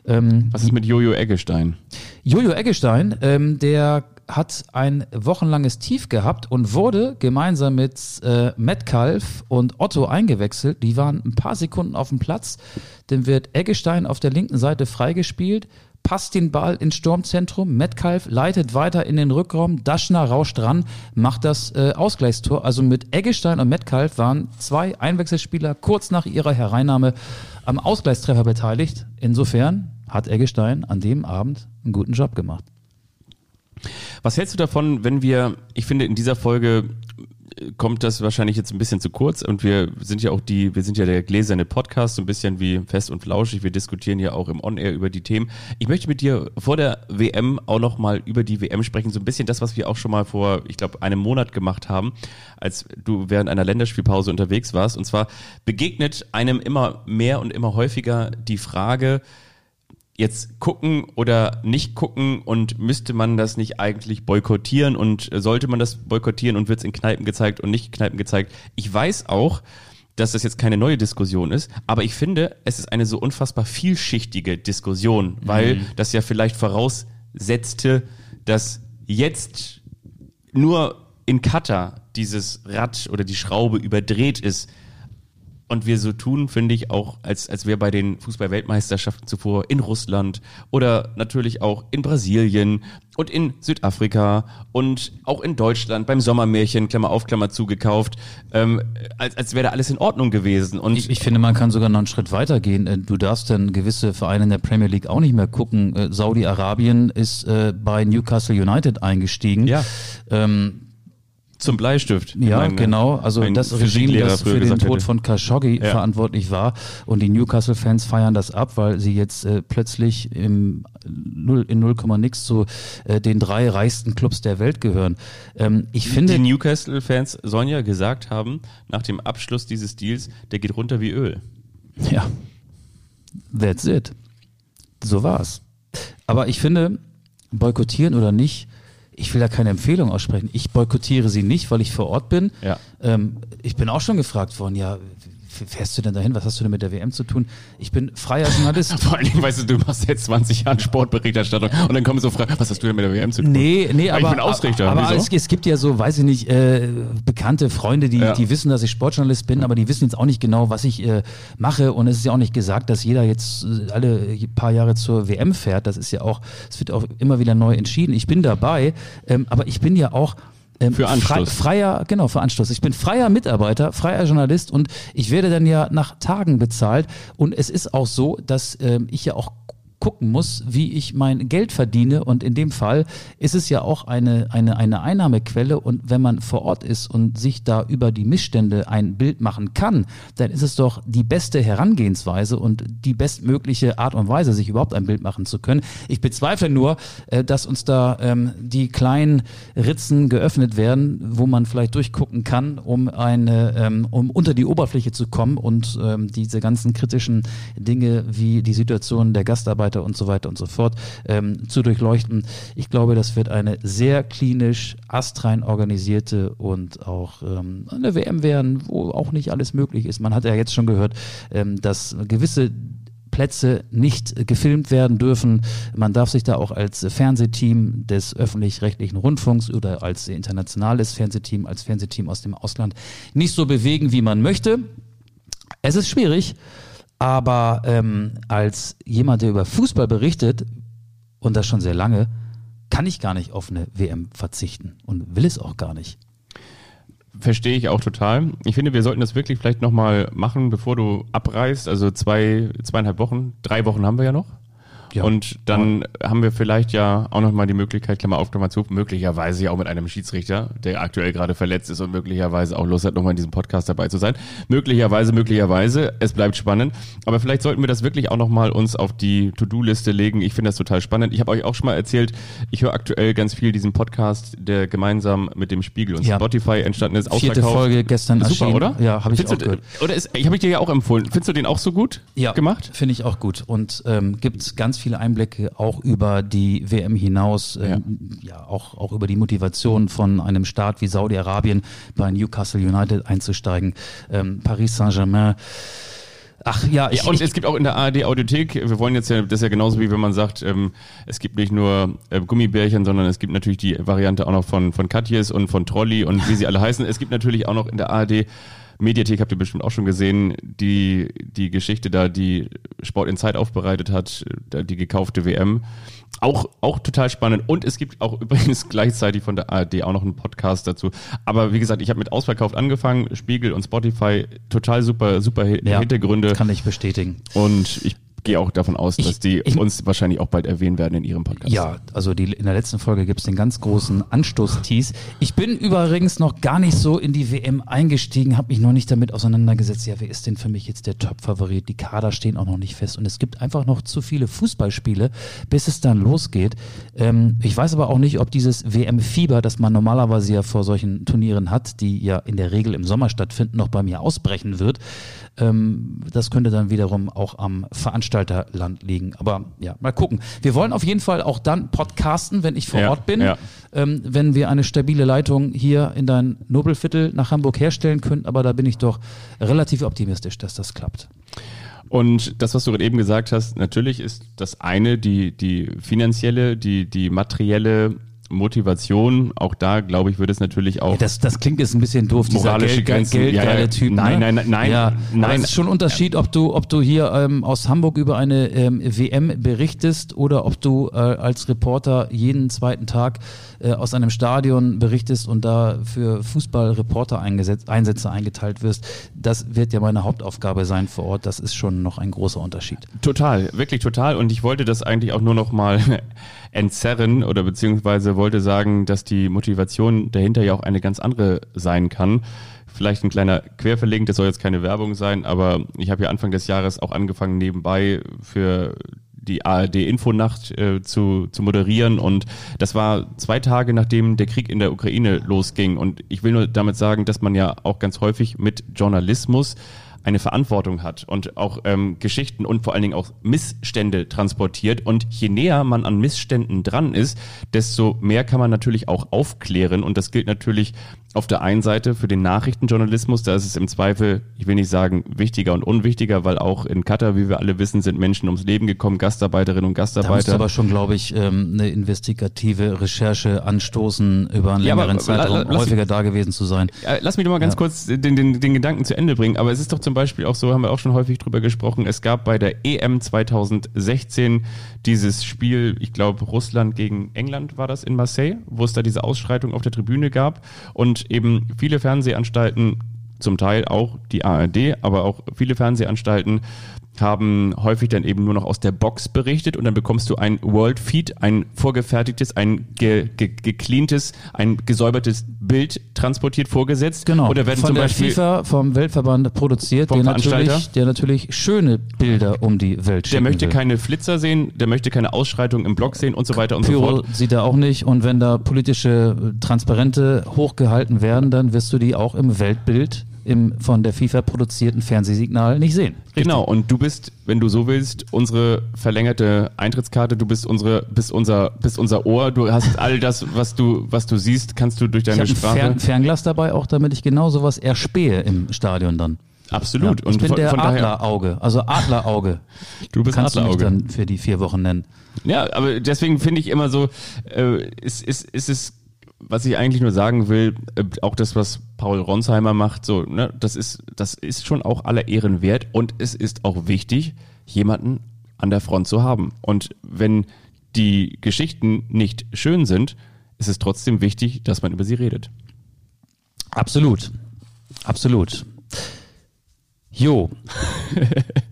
Ähm, Was ist mit Jojo Eggestein? Jojo Eggestein, ähm, der hat ein wochenlanges Tief gehabt und wurde gemeinsam mit äh, Metcalf und Otto eingewechselt. Die waren ein paar Sekunden auf dem Platz. Dann wird Eggestein auf der linken Seite freigespielt, passt den Ball ins Sturmzentrum. Metcalf leitet weiter in den Rückraum. Daschner rauscht ran, macht das äh, Ausgleichstor. Also mit Eggestein und Metcalf waren zwei Einwechselspieler kurz nach ihrer Hereinnahme am Ausgleichstreffer beteiligt. Insofern hat Eggestein an dem Abend einen guten Job gemacht. Was hältst du davon, wenn wir, ich finde, in dieser Folge kommt das wahrscheinlich jetzt ein bisschen zu kurz und wir sind ja auch die, wir sind ja der gläserne Podcast, so ein bisschen wie fest und flauschig. Wir diskutieren ja auch im On-Air über die Themen. Ich möchte mit dir vor der WM auch noch mal über die WM sprechen, so ein bisschen das, was wir auch schon mal vor, ich glaube, einem Monat gemacht haben, als du während einer Länderspielpause unterwegs warst. Und zwar begegnet einem immer mehr und immer häufiger die Frage, jetzt gucken oder nicht gucken und müsste man das nicht eigentlich boykottieren und sollte man das boykottieren und wird es in Kneipen gezeigt und nicht in Kneipen gezeigt. Ich weiß auch, dass das jetzt keine neue Diskussion ist, aber ich finde, es ist eine so unfassbar vielschichtige Diskussion, weil mhm. das ja vielleicht voraussetzte, dass jetzt nur in Katar dieses Rad oder die Schraube überdreht ist und wir so tun, finde ich, auch als, als wäre bei den Fußball-Weltmeisterschaften zuvor in Russland oder natürlich auch in Brasilien und in Südafrika und auch in Deutschland beim Sommermärchen, Klammer auf, Klammer zugekauft, ähm, als, als wäre da alles in Ordnung gewesen. Und ich, ich finde, man kann sogar noch einen Schritt weiter gehen. Äh, du darfst dann gewisse Vereine in der Premier League auch nicht mehr gucken. Äh, Saudi-Arabien ist äh, bei Newcastle United eingestiegen. Ja. Ähm, zum Bleistift. Ja, meine, genau. Also das Regime, das für den Tod hätte. von Khashoggi ja. verantwortlich war. Und die Newcastle-Fans feiern das ab, weil sie jetzt äh, plötzlich im Null, in 0, nix zu äh, den drei reichsten Clubs der Welt gehören. Ähm, ich finde, die Newcastle-Fans sollen ja gesagt haben, nach dem Abschluss dieses Deals, der geht runter wie Öl. Ja, that's it. So war's. Aber ich finde, boykottieren oder nicht, ich will da keine Empfehlung aussprechen. Ich boykottiere sie nicht, weil ich vor Ort bin. Ja. Ähm, ich bin auch schon gefragt worden, ja, fährst du denn dahin? Was hast du denn mit der WM zu tun? Ich bin freier Journalist. Vor allen Dingen, weißt du, du machst jetzt 20 Jahre Sportberichterstattung und dann kommen so Fragen, was hast du denn mit der WM zu tun? Nee, nee, aber, ich bin Ausrichter. Aber, aber es, es, gibt ja so, weiß ich nicht, äh, bekannte Freunde, die, ja. die wissen, dass ich Sportjournalist bin, aber die wissen jetzt auch nicht genau, was ich äh, mache und es ist ja auch nicht gesagt, dass jeder jetzt äh, alle paar Jahre zur WM fährt. Das ist ja auch, es wird auch immer wieder neu entschieden. Ich bin dabei, ähm, aber ich bin ja auch ähm, für Anschluss. Frei, freier, genau, für Anschluss. Ich bin freier Mitarbeiter, freier Journalist und ich werde dann ja nach Tagen bezahlt. Und es ist auch so, dass ähm, ich ja auch gucken muss, wie ich mein Geld verdiene. Und in dem Fall ist es ja auch eine, eine, eine Einnahmequelle. Und wenn man vor Ort ist und sich da über die Missstände ein Bild machen kann, dann ist es doch die beste Herangehensweise und die bestmögliche Art und Weise, sich überhaupt ein Bild machen zu können. Ich bezweifle nur, äh, dass uns da ähm, die kleinen Ritzen geöffnet werden, wo man vielleicht durchgucken kann, um eine, ähm, um unter die Oberfläche zu kommen und ähm, diese ganzen kritischen Dinge wie die Situation der Gastarbeiter weiter und so weiter und so fort ähm, zu durchleuchten. Ich glaube, das wird eine sehr klinisch, astrein organisierte und auch ähm, eine WM werden, wo auch nicht alles möglich ist. Man hat ja jetzt schon gehört, ähm, dass gewisse Plätze nicht gefilmt werden dürfen. Man darf sich da auch als Fernsehteam des öffentlich-rechtlichen Rundfunks oder als internationales Fernsehteam, als Fernsehteam aus dem Ausland nicht so bewegen, wie man möchte. Es ist schwierig. Aber ähm, als jemand, der über Fußball berichtet, und das schon sehr lange, kann ich gar nicht auf eine WM verzichten und will es auch gar nicht. Verstehe ich auch total. Ich finde, wir sollten das wirklich vielleicht nochmal machen, bevor du abreist. Also zwei, zweieinhalb Wochen, drei Wochen haben wir ja noch. Ja. Und dann ja. haben wir vielleicht ja auch nochmal die Möglichkeit, Klammer auf, Klammer zu, möglicherweise ja auch mit einem Schiedsrichter, der aktuell gerade verletzt ist und möglicherweise auch Lust hat, nochmal in diesem Podcast dabei zu sein. Möglicherweise, möglicherweise, es bleibt spannend. Aber vielleicht sollten wir das wirklich auch nochmal uns auf die To-Do-Liste legen. Ich finde das total spannend. Ich habe euch auch schon mal erzählt, ich höre aktuell ganz viel diesen Podcast, der gemeinsam mit dem Spiegel und ja. Spotify entstanden ist. Vierte Folge gestern Super, erschienen. oder? Ja, habe ich Findest auch gehört. Oder ist, ich habe ich dir ja auch empfohlen. Findest du den auch so gut ja, gemacht? finde ich auch gut. Und ähm, gibt ganz viele Einblicke auch über die WM hinaus, ja, ähm, ja auch, auch über die Motivation von einem Staat wie Saudi-Arabien bei Newcastle United einzusteigen, ähm, Paris Saint-Germain. Ach ja, ich, ja und ich, es gibt auch in der ARD Audiothek, wir wollen jetzt ja, das ist ja genauso wie wenn man sagt, ähm, es gibt nicht nur äh, Gummibärchen, sondern es gibt natürlich die Variante auch noch von, von Katjes und von Trolli und wie sie alle heißen. Es gibt natürlich auch noch in der ARD Mediathek habt ihr bestimmt auch schon gesehen, die, die Geschichte da, die Sport in Zeit aufbereitet hat, die gekaufte WM. Auch, auch total spannend. Und es gibt auch übrigens gleichzeitig von der ARD auch noch einen Podcast dazu. Aber wie gesagt, ich habe mit Ausverkauft angefangen, Spiegel und Spotify, total super, super ja, Hintergründe. Kann ich bestätigen. Und ich gehe auch davon aus, Ich- dass die ich- uns wahrscheinlich auch bald erwähnen werden in ihrem Podcast. Ja, also die, in der letzten Folge gibt's den ganz großen Anstoß-Tease. Ich bin übrigens noch gar nicht so in die WM eingestiegen, habe mich noch nicht damit auseinandergesetzt. Ja, wer ist denn für mich jetzt der Top-Favorit? Die Kader stehen auch noch nicht fest und es gibt einfach noch zu viele Fußballspiele, bis es dann losgeht. Ähm, ich weiß aber auch nicht, ob dieses WM-Fieber, das man normalerweise ja vor solchen Turnieren hat, die ja in der Regel im Sommer stattfinden, noch bei mir ausbrechen wird. Ähm, das könnte dann wiederum auch am Veranstalterland liegen. Aber ja, mal gucken. Wir wollen auf jeden Fall auch dann podcasten, wenn ich vor Ja, Ort bin. ja. Ähm, wenn wir eine stabile Leitung hier in dein Nobelviertel nach Hamburg herstellen können. Aber da bin ich doch relativ optimistisch, dass das klappt. Und das, was du gerade eben gesagt hast, natürlich ist das eine die, die finanzielle, die, die materielle Motivation. Auch da, glaube ich, wird es natürlich auch. Ja, das, das klingt jetzt ein bisschen doof, dieser Moralische Geld, Grenzen, geldgeile ja, ja. Typ. Nein, ne? nein, nein, nein, ja, nein. Es ist schon ein Unterschied, ob du, ob du hier ähm, aus Hamburg über eine ähm, WM berichtest oder ob du äh, als Reporter jeden zweiten Tag äh, aus einem Stadion berichtest und da für Fußballreporter Einsätze eingeteilt wirst. Das wird ja meine Hauptaufgabe sein vor Ort. Das ist schon noch ein großer Unterschied. Total, wirklich total. Und ich wollte das eigentlich auch nur noch mal entzerren oder beziehungsweise wollte sagen, dass die Motivation dahinter ja auch eine ganz andere sein kann. Vielleicht ein kleiner Querverlink, das soll jetzt keine Werbung sein, aber ich habe ja Anfang des Jahres auch angefangen, nebenbei für die ARD-Infonacht äh, zu, zu moderieren und das war zwei Tage nachdem der Krieg in der Ukraine losging und ich will nur damit sagen, dass man ja auch ganz häufig mit Journalismus eine Verantwortung hat und auch ähm, Geschichten und vor allen Dingen auch Missstände transportiert. Und je näher man an Missständen dran ist, desto mehr kann man natürlich auch aufklären. Und das gilt natürlich auf der einen Seite für den Nachrichtenjournalismus, da ist es im Zweifel, ich will nicht sagen wichtiger und unwichtiger, weil auch in Katar, wie wir alle wissen, sind Menschen ums Leben gekommen, Gastarbeiterinnen und Da musst du Gastarbeiter. aber schon, glaube ich, ähm, eine investigative Recherche anstoßen, über einen Ja, aber- längeren la- Zeitraum lass- häufiger da gewesen zu sein. Ja, Lass mich doch mal ganz Ja. kurz den, den, den Gedanken zu Ende bringen. Aber es ist doch zum Beispiel auch so, haben wir auch schon häufig drüber gesprochen, es gab bei der EM 2016 dieses Spiel, ich glaube Russland gegen England war das in Marseille, wo es da diese Ausschreitung auf der Tribüne gab und eben viele Fernsehanstalten, zum Teil auch die ARD, aber auch viele Fernsehanstalten haben häufig dann eben nur noch aus der Box berichtet und dann bekommst du ein World Feed, ein vorgefertigtes, ein ge, ge, gecleantes, ein gesäubertes Bild transportiert vorgesetzt. Genau. Oder werden von zum der Beispiel FIFA, vom Weltverband produziert, Vom der natürlich, der natürlich schöne Bilder um die Welt der schicken möchte will. keine Flitzer sehen, der möchte keine Ausschreitung im Blog sehen und so weiter und so Pyro fort. sieht er auch nicht und wenn da politische Transparente hochgehalten werden, dann wirst du die auch im Weltbild im von der FIFA produzierten Fernsehsignal nicht sehen. Genau, und du bist, wenn du so willst, unsere verlängerte Eintrittskarte, du bist unsere, bist unser, bist unser Ohr, du hast all das, was du, was du siehst, kannst du durch Ich deine habe ein Sprache. Fern Fernglas dabei, auch damit ich genau sowas erspähe im Stadion dann. Absolut. Ja, ich bin von, der Adlerauge, also Adlerauge. du bist Kannst du mich Adlerauge. dann für die vier Wochen nennen. Ja, aber deswegen finde ich immer so, äh, ist, ist, ist es, was ich eigentlich nur sagen will, äh, auch das, was Paul Ronsheimer macht, so, ne, das ist, das ist schon auch aller Ehren wert und es ist auch wichtig, jemanden an der Front zu haben. Und wenn die Geschichten nicht schön sind, ist es trotzdem wichtig, dass man über sie redet. Absolut. Absolut. Jo.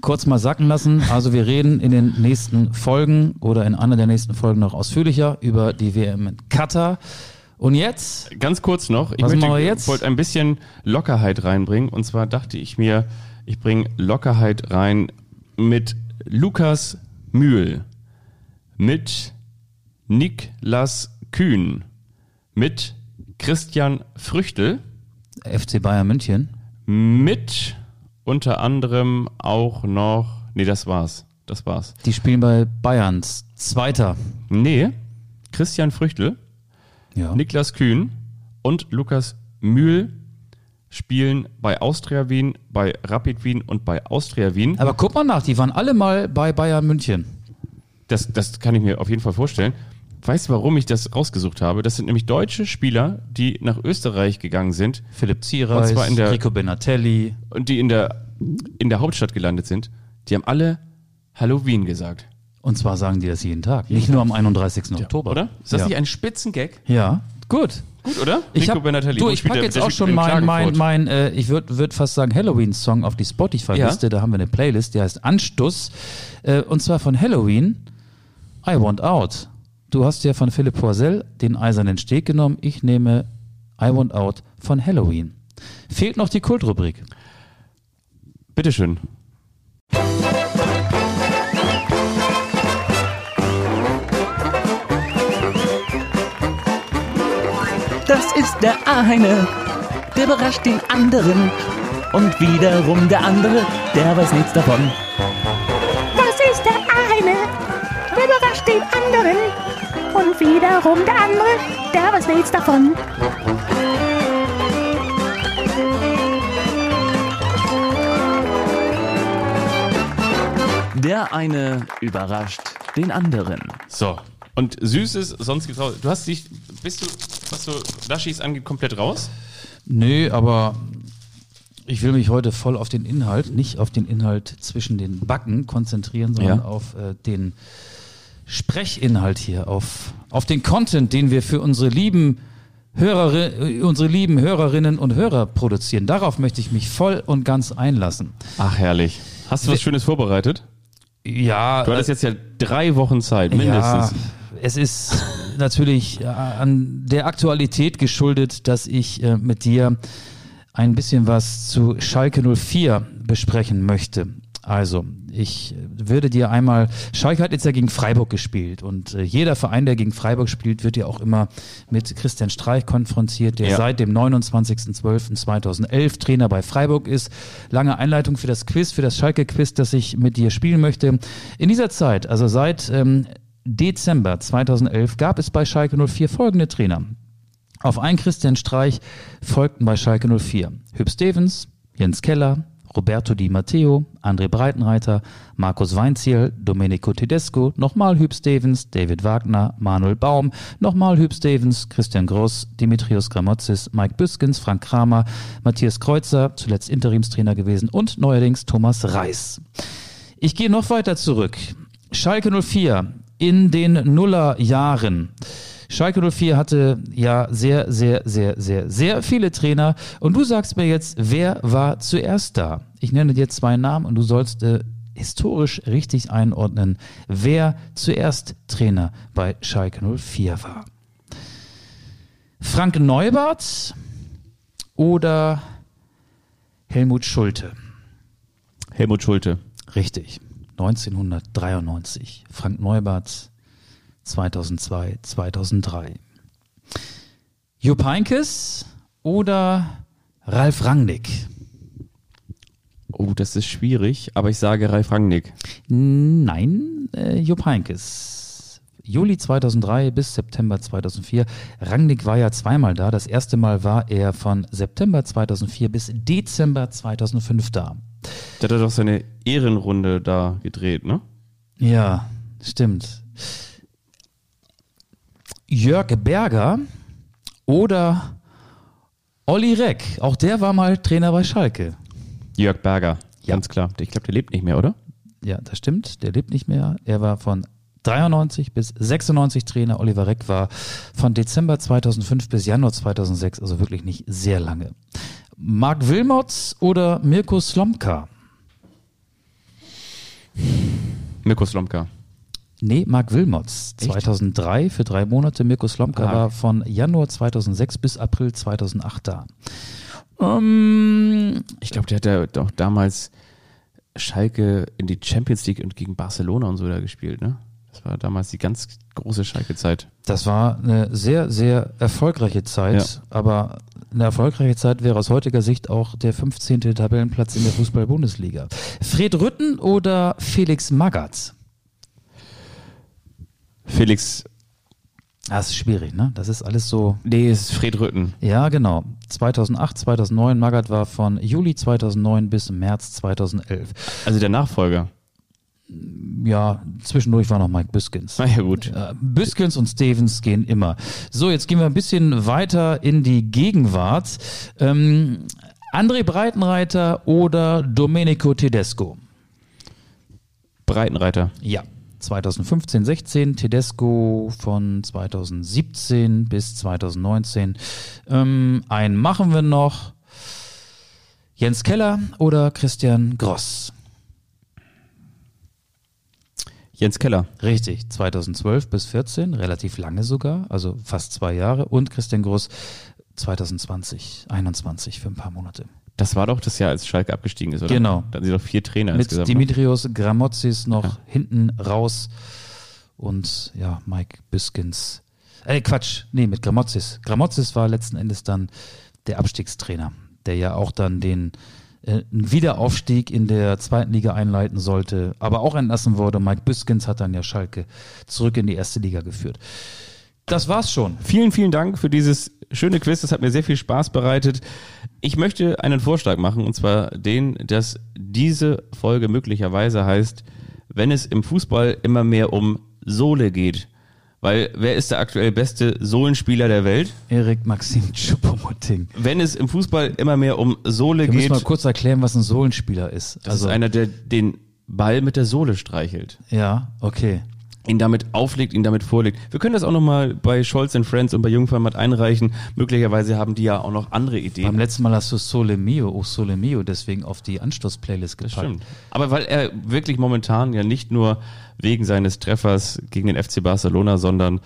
Kurz mal sacken lassen. Also wir reden in den nächsten Folgen oder in einer der nächsten Folgen noch ausführlicher über die WM in Katar. Und jetzt, Ganz kurz noch, ich Was möchte, machen wir jetzt? wollte ein bisschen Lockerheit reinbringen. Und zwar dachte ich mir, ich bringe Lockerheit rein mit Lukas Mühl, mit Niklas Kühn, mit Christian Früchtel, FC Bayern München. mit unter anderem auch noch, nee, das war's, das war's. Die spielen bei Bayerns. Zweiter. Nee, Christian Früchtel, Ja. Niklas Kühn und Lukas Mühl spielen bei Austria Wien, bei Rapid Wien und bei Austria Wien. Aber guck mal nach, die waren alle mal bei Bayern München. Das, das kann ich mir auf jeden Fall vorstellen. Weißt du, warum ich das rausgesucht habe? Das sind nämlich deutsche Spieler, die nach Österreich gegangen sind Philipp Ziereis, Und zwar in der- Rico Benatelli. und die in der, in der Hauptstadt gelandet sind. Die haben alle Halloween gesagt. Und zwar sagen die das jeden Tag, nicht nur am 31. Oktober. Oder? Ist das ja. nicht ein Spitzengag? Ja, gut, gut, oder? Ich Rico hab, Benatelli. du, Wo ich packe jetzt auch schon in mein, mein, mein äh, ich würde würd fast sagen Halloween-Song auf die Spotify-Liste. Da haben wir eine Playlist, die heißt Anstoß. Äh, und zwar von Halloween, I Want Out. Du hast ja von Philipp Poisel den Eisernen Steg genommen. Ich nehme I Want Out von Halloween. Fehlt noch die Kultrubrik. Bitteschön. Das ist der eine, der überrascht den anderen. Und wiederum der andere, der weiß nichts davon. Und wiederum der andere, der weiß nichts davon. Der eine überrascht den anderen. So. Und Süßes, sonst gibt's raus. Du hast dich, bist du, was so Laschis angeht, komplett raus? Nö, aber ich will mich heute voll auf den Inhalt, nicht auf den Inhalt zwischen den Backen konzentrieren, sondern Ja. auf äh, den Sprechinhalt hier, auf, auf den Content, den wir für unsere lieben Höreri unsere lieben Hörerinnen und Hörer produzieren. Darauf möchte ich mich voll und ganz einlassen. Ach, herrlich. Hast du was Schönes vorbereitet? Ja, Du hattest jetzt ja drei Wochen Zeit, mindestens. Ja, es ist natürlich äh, an der Aktualität geschuldet, dass ich äh, mit dir ein bisschen was zu Schalke 04 besprechen möchte. Also, ich würde dir einmal, Schalke hat jetzt ja gegen Freiburg gespielt und äh, jeder Verein, der gegen Freiburg spielt, wird ja auch immer mit Christian Streich konfrontiert, der Ja. seit dem 29.12.2011 Trainer bei Freiburg ist. Lange Einleitung für das Quiz, für das Schalke-Quiz, das ich mit dir spielen möchte. In dieser Zeit, also seit ähm, Dezember 2011, gab es bei Schalke 04 folgende Trainer. Auf einen Christian Streich folgten bei Schalke 04 Hüb Stevens, Jens Keller, Roberto Di Matteo, André Breitenreiter, Markus Weinziel, Domenico Tedesco, nochmal Hüb Stevens, David Wagner, Manuel Baum, nochmal Hüb Stevens, Christian Gross, Dimitrios Gramotzis, Mike Büskens, Frank Kramer, Matthias Kreuzer, zuletzt Interimstrainer gewesen und neuerdings Thomas Reis. Ich gehe noch weiter zurück. Schalke 04 in den Nullerjahren. Schalke 04 hatte ja sehr, sehr, sehr, sehr, sehr viele Trainer. Und du sagst mir jetzt, wer war zuerst da? Ich nenne dir zwei Namen und du sollst äh, historisch richtig einordnen, wer zuerst Trainer bei Schalke 04 war. Frank Neubart oder Helmut Schulte? Helmut Schulte. Richtig. 1993. Frank Neubart 2002, 2003. Jupp Heynckes oder Ralf Rangnick? Oh, das ist schwierig, aber ich sage Ralf Rangnick. Nein, äh, Jupp Heynckes. Juli 2003 bis September 2004. Rangnick war ja zweimal da. Das erste Mal war er von September 2004 bis Dezember 2005 da. Der hat doch seine Ehrenrunde da gedreht, ne? Ja, stimmt. Jörg Berger oder Olli Reck. Auch der war mal Trainer bei Schalke. Jörg Berger, Ja. ganz klar. Ich glaube, der lebt nicht mehr, oder? Ja, das stimmt. Der lebt nicht mehr. Er war von 93 bis 96 Trainer. Oliver Reck war von Dezember 2005 bis Januar 2006, also wirklich nicht sehr lange. Marc Wilmots oder Mirko Slomka? Mirko Slomka. Nee, Marc Wilmots. 2003 für drei Monate. Mirko Slomka Ah. war von Januar 2006 bis April 2008 da. Ähm, Ich glaube, der hat ja doch damals Schalke in die Champions League und gegen Barcelona und so da gespielt, ne? Das war damals die ganz große Schalke-Zeit. Das war eine sehr, sehr erfolgreiche Zeit, aber eine erfolgreiche Zeit wäre aus heutiger Sicht auch der 15. Tabellenplatz in der Fußball-Bundesliga. Fred Rütten oder Felix Magath? Felix, Das ist schwierig, ne? Das ist alles so. nee, es ist Fred Rütten. Ja, genau. 2008, 2009. Magath war von Juli 2009 bis März 2011. Also der Nachfolger. Ja, zwischendurch war noch Mike Biskins. Na ja, gut. Äh, Biskins und Stevens gehen immer. So, jetzt gehen wir ein bisschen weiter in die Gegenwart. Ähm, André Breitenreiter oder Domenico Tedesco? Breitenreiter. Ja. 2015, 16, Tedesco von 2017 bis 2019. Ähm, einen machen wir noch. Jens Keller oder Christian Gross? Jens Keller. Richtig, 2012 bis 14, relativ lange sogar, also fast zwei Jahre. Und Christian Gross 2020, 21 für ein paar Monate. Das war doch das Jahr, als Schalke abgestiegen ist, oder? Genau. Da hatten sie doch vier Trainer Mit insgesamt. ne? Dimitrios Gramotzis noch hinten raus und ja, Mike Biskins. Äh, Quatsch, nee, mit Gramotzis. Gramotzis war letzten Endes dann der Abstiegstrainer, der ja auch dann den äh, Wiederaufstieg in der zweiten Liga einleiten sollte, aber auch entlassen wurde. Mike Biskins hat dann ja Schalke zurück in die erste Liga geführt. Das war's schon. Vielen, vielen Dank für dieses schöne Quiz. Das hat mir sehr viel Spaß bereitet. Ich möchte einen Vorschlag machen, und zwar den, dass diese Folge möglicherweise heißt, wenn es im Fußball immer mehr um Sohle geht. Weil wer ist der aktuell beste Sohlenspieler der Welt? Erik Maxim Choupo-Moting. Wenn es im Fußball immer mehr um Sohle müssen geht, mal kurz erklären, was ein Sohlenspieler ist. das ist einer, der den Ball mit der Sohle streichelt. ja, okay. Ihn damit auflegt, ihn damit vorlegt. Wir können das auch nochmal bei Scholz and Friends und bei Jungformat einreichen. Möglicherweise haben die ja auch noch andere Ideen. Beim letzten Mal hast du Sole Mio, oh Sole Mio, deswegen auf die Anstoß-Playlist gepackt. Stimmt. Aber weil er wirklich momentan ja nicht nur wegen seines Treffers gegen den FC Barcelona, sondern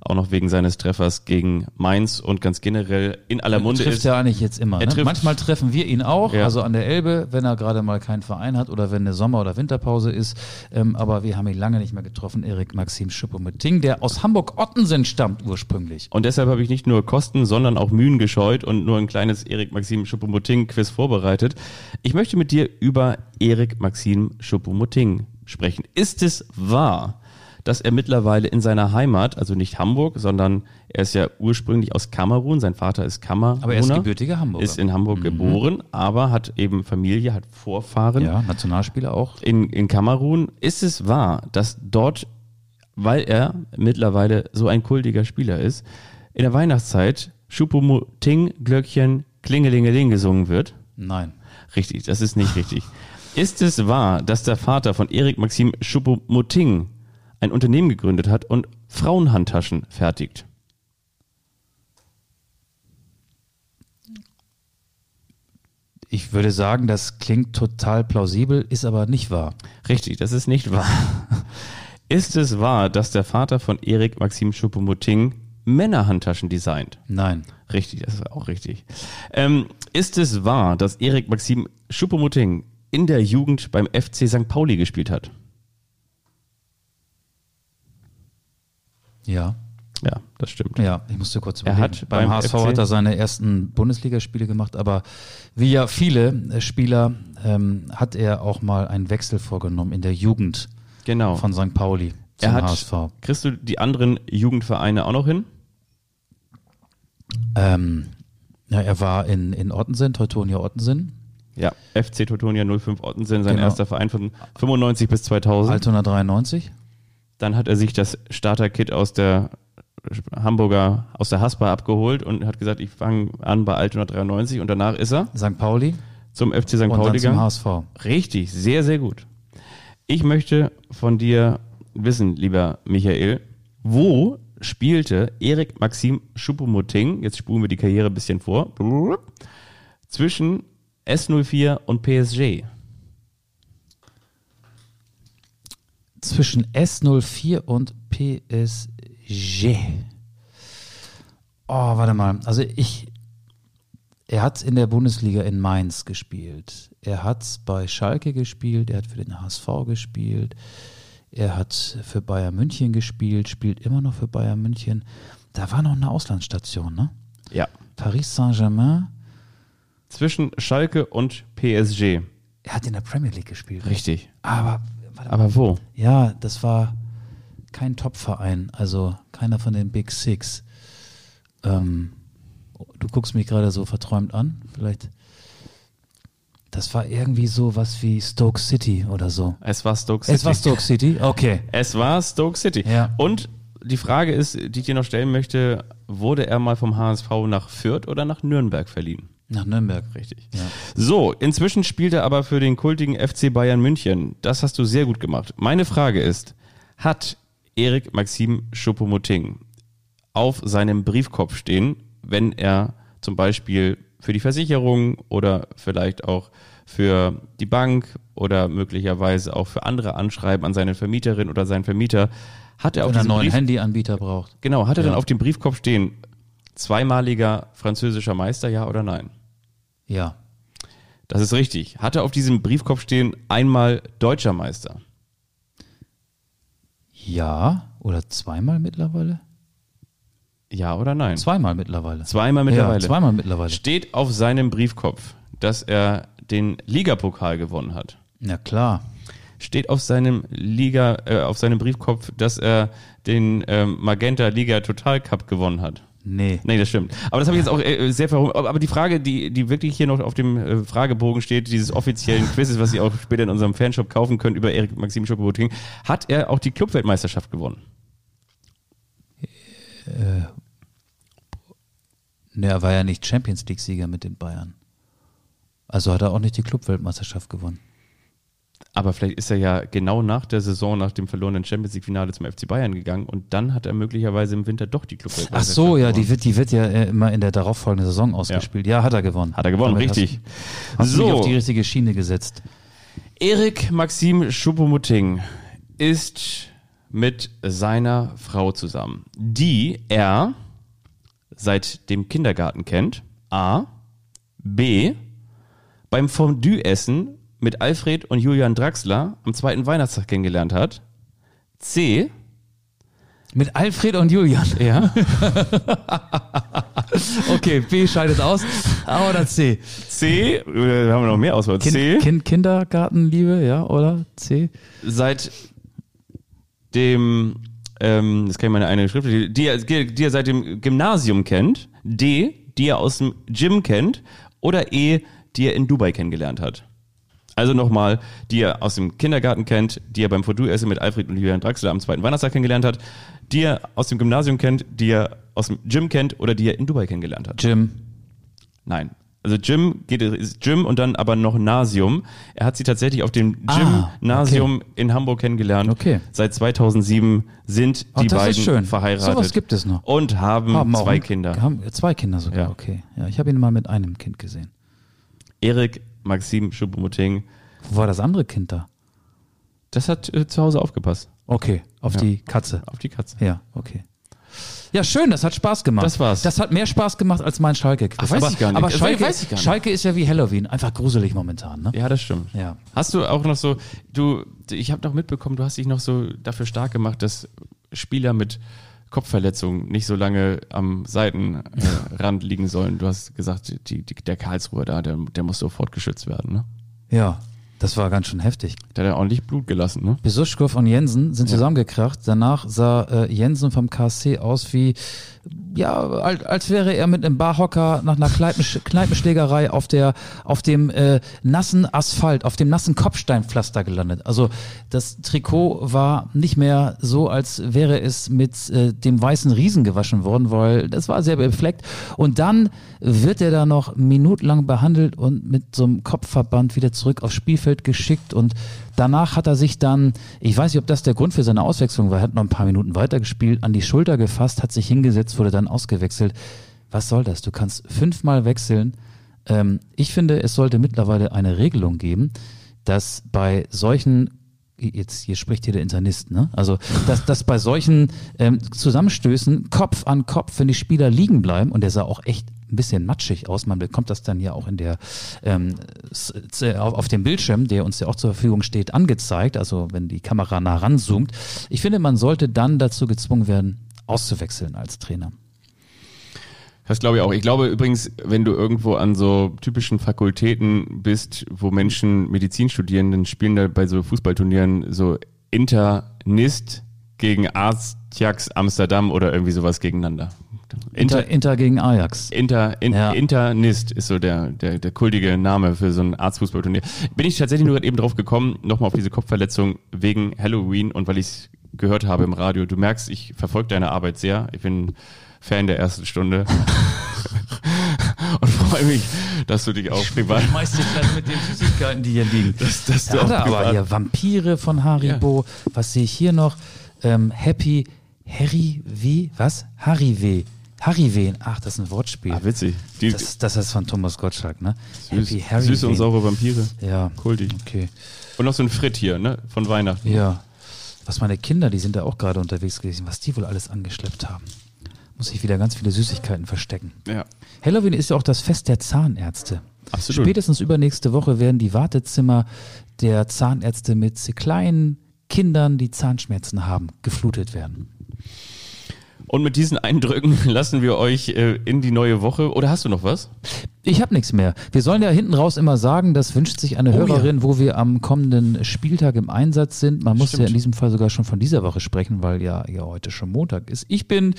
auch noch wegen seines Treffers gegen Mainz und ganz generell in aller Munde trifft ist. er eigentlich jetzt immer. Er Ne? trifft- Manchmal treffen wir ihn auch, Ja. also an der Elbe, wenn er gerade mal keinen Verein hat oder wenn eine Sommer- oder Winterpause ist. Ähm, aber wir haben ihn lange nicht mehr getroffen, Erik Maxim Schuppomoting, der aus Hamburg-Ottensen stammt ursprünglich. Und deshalb habe ich nicht nur Kosten, sondern auch Mühen gescheut und nur ein kleines Erik Maxim Schuppomoting-Quiz vorbereitet. Ich möchte mit dir über Erik Maxim Schuppomoting sprechen. Ist es wahr, dass er mittlerweile in seiner Heimat, also nicht Hamburg, sondern er ist ja ursprünglich aus Kamerun, sein Vater ist Kameruner. Aber er ist gebürtiger Hamburger. Ist in Hamburg geboren, aber hat eben Familie, hat Vorfahren Ja, Nationalspieler auch. in, in Kamerun. Ist es wahr, dass dort, weil er mittlerweile so ein kultiger Spieler ist, in der Weihnachtszeit Schupumuting Glöckchen Klingelingeling gesungen wird? Nein. Richtig, das ist nicht richtig. Ist es wahr, dass der Vater von Erik Maxim Schupumuting ein Unternehmen gegründet hat und Frauenhandtaschen fertigt? Ich würde sagen, das klingt total plausibel, ist aber nicht wahr. Richtig, das ist nicht wahr. ist es wahr, dass der Vater von Erik Maxim Schupumuting Männerhandtaschen designt? Nein. Richtig, das ist auch richtig. Ähm, ist es wahr, dass Erik Maxim Schuppomoting in der Jugend beim FC St. Pauli gespielt hat? Ja. Ja, das stimmt. Ja, ich musste kurz Er überlegen. hat beim, beim HSV FC hat er seine ersten Bundesligaspiele gemacht, aber wie ja viele äh, Spieler ähm, hat er auch mal einen Wechsel vorgenommen in der Jugend Genau. von St. Pauli zum er hat, HSV. Kriegst du die anderen Jugendvereine auch noch hin? Ähm, ja, er war in, in Ottensen, Teutonia Ottensen, Ja, FC Teutonia 05 Ottensen, sein Genau. erster Verein von 95 bis 2000. Altona 93. Dann hat er sich das Starter-Kit aus der Hamburger, aus der Haspa abgeholt und hat gesagt, ich fange an bei Altona 93 und danach ist er St. Pauli zum FC St. und Pauli dann zum gegangen. HSV. Richtig, sehr, sehr gut. Ich möchte von dir wissen, lieber Michael, wo spielte Erik Maxim Schuppomoting, jetzt spulen wir die Karriere ein bisschen vor, zwischen S04 und PSG? Zwischen S04 und PSG. Oh, warte mal. Also ich, er hat in der Bundesliga in Mainz gespielt. Er hat bei Schalke gespielt. Er hat für den HSV gespielt. Er hat für Bayern München gespielt, spielt immer noch für Bayern München. Da war noch eine Auslandsstation, ne? Ja. Paris Saint-Germain. Zwischen Schalke und PSG. Er hat in der Premier League gespielt. Richtig. Aber. Aber wo? Ja, das war kein Top-Verein, also keiner von den Big Six. Ähm, du guckst mich gerade so verträumt an, vielleicht. Das war irgendwie so was wie Stoke City oder so. Es war Stoke City. Es war Stoke City, okay. Es war Stoke City. Ja. Und die Frage ist, die ich dir noch stellen möchte, wurde er mal vom HSV nach Fürth oder nach Nürnberg verliehen? Nach Nürnberg. Richtig. Ja. So, inzwischen spielt er aber für den kultigen FC Bayern München. Das hast du sehr gut gemacht. Meine Frage ist, hat Erik Maxim Schuppomoting auf seinem Briefkopf stehen, wenn er zum Beispiel für die Versicherung oder vielleicht auch für die Bank oder möglicherweise auch für andere Anschreiben an seine Vermieterin oder seinen Vermieter, hat er auf einen neuen Brief, Handyanbieter braucht. genau, hat er Ja. dann auf dem Briefkopf stehen, zweimaliger französischer Meister, ja oder nein? Ja. Das ist richtig. Hat er auf diesem Briefkopf stehen, einmal deutscher Meister? Ja. Oder zweimal mittlerweile? Ja oder nein? Zweimal mittlerweile. Zweimal mittlerweile. Ja, zweimal mittlerweile. Steht auf seinem Briefkopf, dass er den Ligapokal gewonnen hat. Ja, klar. Steht auf seinem Liga, äh, auf seinem Briefkopf, dass er den ähm, Magenta Liga Total Cup gewonnen hat. Nee. Nee, das stimmt. Aber das habe ich jetzt auch äh, sehr verhungert. Aber die Frage, die, die wirklich hier noch auf dem äh, Fragebogen steht, dieses offiziellen Quizzes, was ihr auch später in unserem Fanshop kaufen könnt über Erik Maxim Schokoboting, hat er auch die Clubweltmeisterschaft gewonnen? Nee, er war ja nicht Champions League-Sieger mit den Bayern. Also hat er auch nicht die Clubweltmeisterschaft gewonnen. Aber vielleicht ist er ja genau nach der Saison, nach dem verlorenen Champions League-Finale zum FC Bayern gegangen und dann hat er möglicherweise im Winter doch die Ach Clubweltmeisterschaft so, ja, die wird, die wird ja äh, immer in der darauffolgenden Saison ausgespielt. Ja, hat er gewonnen. Hat er gewonnen, Damit richtig. Hast, hast du So. auf die richtige Schiene gesetzt. Erik Maxim Schuppomoting ist mit seiner Frau zusammen, die er seit dem Kindergarten kennt. A. B. Beim Fondue-Essen mit Alfred und Julian Draxler am zweiten Weihnachtstag kennengelernt hat. C. Mit Alfred und Julian. Ja. Okay, B scheidet aus. A oder C? C. Äh, haben wir noch mehr Auswahl. Kind, C. kind, Kindergartenliebe, ja, oder? C? seit dem, ähm, das kann ich meine eine Schrift, die, er- die er seit dem Gymnasium kennt, D, die er aus dem Gym kennt, oder E, die er in Dubai kennengelernt hat. Also nochmal, die er aus dem Kindergarten kennt, die er beim Fondue-Essen mit Alfred und Julian Draxler am zweiten Weihnachtstag kennengelernt hat, die er aus dem Gymnasium kennt, die er aus dem Gym kennt oder die er in Dubai kennengelernt hat. Jim. Nein. Also Gym geht ist Gym und dann aber noch Nasium. Er hat sie tatsächlich auf dem Ah, Gymnasium in Hamburg kennengelernt. Okay. Seit 2007 sind Ach, die beiden schön. verheiratet. Sowas gibt es noch. Und haben, Haben zwei Kinder. Haben, zwei Kinder sogar, Ja. okay. Ja, ich habe ihn mal mit einem Kind gesehen. Erik Maxim Schuppomoting. Wo war das andere Kind da? Das hat äh, zu Hause aufgepasst. Okay, auf Ja. die Katze. Auf die Katze. Ja, okay. Ja, schön, das hat Spaß gemacht. Das war's. Das hat mehr Spaß gemacht als mein Schalke-Quiz. Ach, weiß aber, ich gar nicht. Aber Schalke, weiß ich gar nicht. Schalke ist ja wie Halloween, einfach gruselig momentan, ne? Ja, das stimmt. Ja. Hast du auch noch so, du, ich habe noch mitbekommen, du hast dich noch so dafür stark gemacht, dass Spieler mit Kopfverletzungen nicht so lange am Seitenrand liegen sollen. Du hast gesagt, die, die, der Karlsruher da, der, der muss sofort geschützt werden. Ne? Ja, das war ganz schön heftig. Der hat ja ordentlich Blut gelassen. Ne? Besuschkow und Jensen sind zusammengekracht. Danach sah äh, Jensen vom KSC aus wie, ja, als, wäre er mit einem Barhocker nach einer Kneipensch Kneipenschlägerei auf der, auf dem äh, nassen Asphalt, auf dem nassen Kopfsteinpflaster gelandet. Also das Trikot war nicht mehr so, als wäre es mit äh, dem weißen Riesen gewaschen worden, weil das war sehr befleckt. Und dann wird er da noch minutenlang behandelt und mit so einem Kopfverband wieder zurück aufs Spielfeld geschickt und Danach hat er sich dann, ich weiß nicht, ob das der Grund für seine Auswechslung war, hat noch ein paar Minuten weitergespielt, an die Schulter gefasst, hat sich hingesetzt, wurde dann ausgewechselt. Was soll das? Du kannst fünfmal wechseln. Ähm, ich finde, es sollte mittlerweile eine Regelung geben, dass bei solchen Jetzt hier spricht hier der Internist, ne? Also dass, dass bei solchen ähm, Zusammenstößen Kopf an Kopf, wenn die Spieler liegen bleiben und der sah auch echt ein bisschen matschig aus, man bekommt das dann ja auch in der ähm, auf dem Bildschirm, der uns ja auch zur Verfügung steht, angezeigt. Also wenn die Kamera nah ranzoomt. Ich finde, man sollte dann dazu gezwungen werden, auszuwechseln als Trainer. Das glaube ich auch. Ich glaube übrigens, wenn du irgendwo an so typischen Fakultäten bist, wo Menschen Medizin studieren, dann spielen da bei so Fußballturnieren so Internist gegen Ajax Amsterdam oder irgendwie sowas gegeneinander. Inter, Inter gegen Ajax. Inter, in, Ja. Internist ist so der, der, der kultige Name für so ein Arztfußballturnier. Bin ich tatsächlich nur gerade eben drauf gekommen, nochmal auf diese Kopfverletzung wegen Halloween und weil ich es gehört habe im Radio. Du merkst, ich verfolge deine Arbeit sehr. Ich bin Fan der ersten Stunde. und freue mich, dass du dich auch privat. Schmeißt dich gleich mit den Süßigkeiten, die hier liegen. dass du Da auch hat er aber hier Vampire von Haribo. Was sehe ich hier noch? Ähm, Happy Harry W. Was? Harry W. Harry W. Ach, das ist ein Wortspiel. Ah, witzig. Die das, das ist von Thomas Gottschalk, ne? süß, Happy Harry süße und W. saure Vampire. Ja. Kultig. Okay. Und noch so ein Frit hier, ne? Von Weihnachten. Ja. Was meine Kinder, die sind da auch gerade unterwegs gewesen, was die wohl alles angeschleppt haben. Muss ich wieder ganz viele Süßigkeiten verstecken. Ja. Halloween ist ja auch das Fest der Zahnärzte. Absolut. Spätestens übernächste Woche werden die Wartezimmer der Zahnärzte mit kleinen Kindern, die Zahnschmerzen haben, geflutet werden. Und mit diesen Eindrücken lassen wir euch äh, in die neue Woche. Oder hast du noch was? Ich habe nichts mehr. Wir sollen ja hinten raus immer sagen, das wünscht sich eine Oh Hörerin, wo wir am kommenden Spieltag im Einsatz sind. Man muss ja Stimmt. in diesem Fall sogar schon von dieser Woche sprechen, weil ja, ja heute schon Montag ist. Ich bin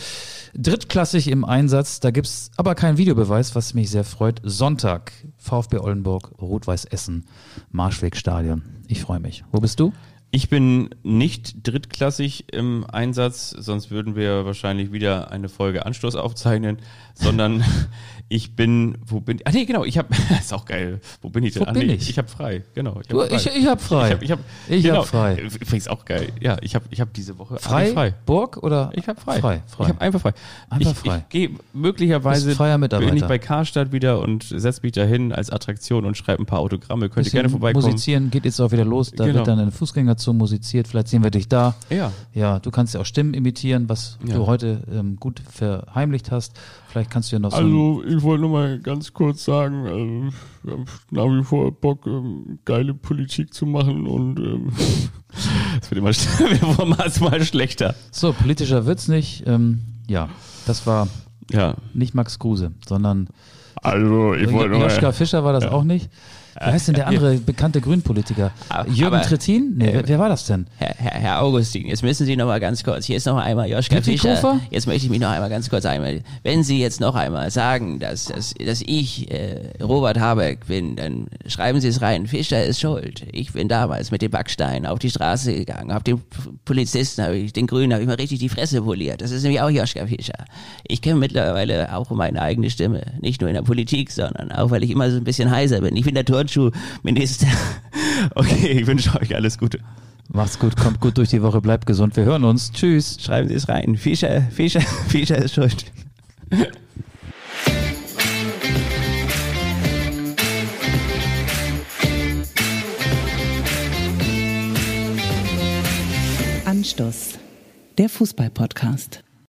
drittklassig im Einsatz. Da gibt's aber keinen Videobeweis, was mich sehr freut. Sonntag, VfB Oldenburg, Rot-Weiß Essen, Marschwegstadion. Ich freue mich. Wo bist du? Ich bin nicht drittklassig im Einsatz, sonst würden wir wahrscheinlich wieder eine Folge Anstoß aufzeichnen, sondern ich bin, wo bin ich? Ah nee, genau, ich habe, ist auch geil, wo bin ich denn? Wo ah, bin nee, ich? Ich habe frei, genau. Du, ich, ich hab frei. Ich habe ich hab, Ich genau, hab frei. Übrigens auch geil. Ja, ich habe ich hab diese Woche Frei? alle frei. Burg oder? Ich habe frei. Frei, frei. Ich habe einfach frei. Einfach ich, frei. Ich gehe möglicherweise bin ich bei Karstadt wieder und setze mich dahin als Attraktion und schreibe ein paar Autogramme. Könnt ihr gerne vorbeikommen. Musizieren geht jetzt auch wieder los. Da Genau. wird dann eine Fußgängerzone musiziert. Vielleicht sehen wir dich da. Ja. Ja, du kannst ja auch Stimmen imitieren, was Ja. du heute ähm, gut verheimlicht hast. Vielleicht kannst du ja noch Also, ich wollte nur mal ganz kurz sagen, also, wir haben nach wie vor Bock, ähm, geile Politik zu machen und ähm, Es wird immer, wir mal, schlechter. so politischer wird's nicht. Ähm, ja, das war Ja. nicht Max Kruse, sondern also, ich wollte Joschka Fischer war das auch nicht. Wie heißt denn der andere bekannte Grünpolitiker? Jürgen aber- Trittin? Nee, wer, wer war das denn? Herr, Herr, Augustin, jetzt müssen Sie noch mal ganz kurz, hier ist noch einmal Joschka? Fischer. Jetzt möchte ich mich noch einmal ganz kurz einmal, wenn Sie jetzt noch einmal sagen, dass, dass, dass ich äh, Robert Habeck bin, dann schreiben Sie es rein, Fischer ist schuld. Ich bin damals mit dem Backstein auf die Straße gegangen, hab den Polizisten, hab ich, den Grünen, habe ich mal richtig die Fresse poliert. Das ist nämlich auch Joschka Fischer. Ich kenne mittlerweile auch meine eigene Stimme, nicht nur in der Politik, sondern auch, weil ich immer so ein bisschen heiser bin. Ich bin der Turnschuhminister. Okay, ich wünsche euch alles Gute. Macht's gut, kommt gut durch die Woche, bleibt gesund. Wir hören uns. Tschüss. Schreiben Sie es rein. Fischer, Fischer, Fischer ist schuld. Anstoß, der Fußball-Podcast.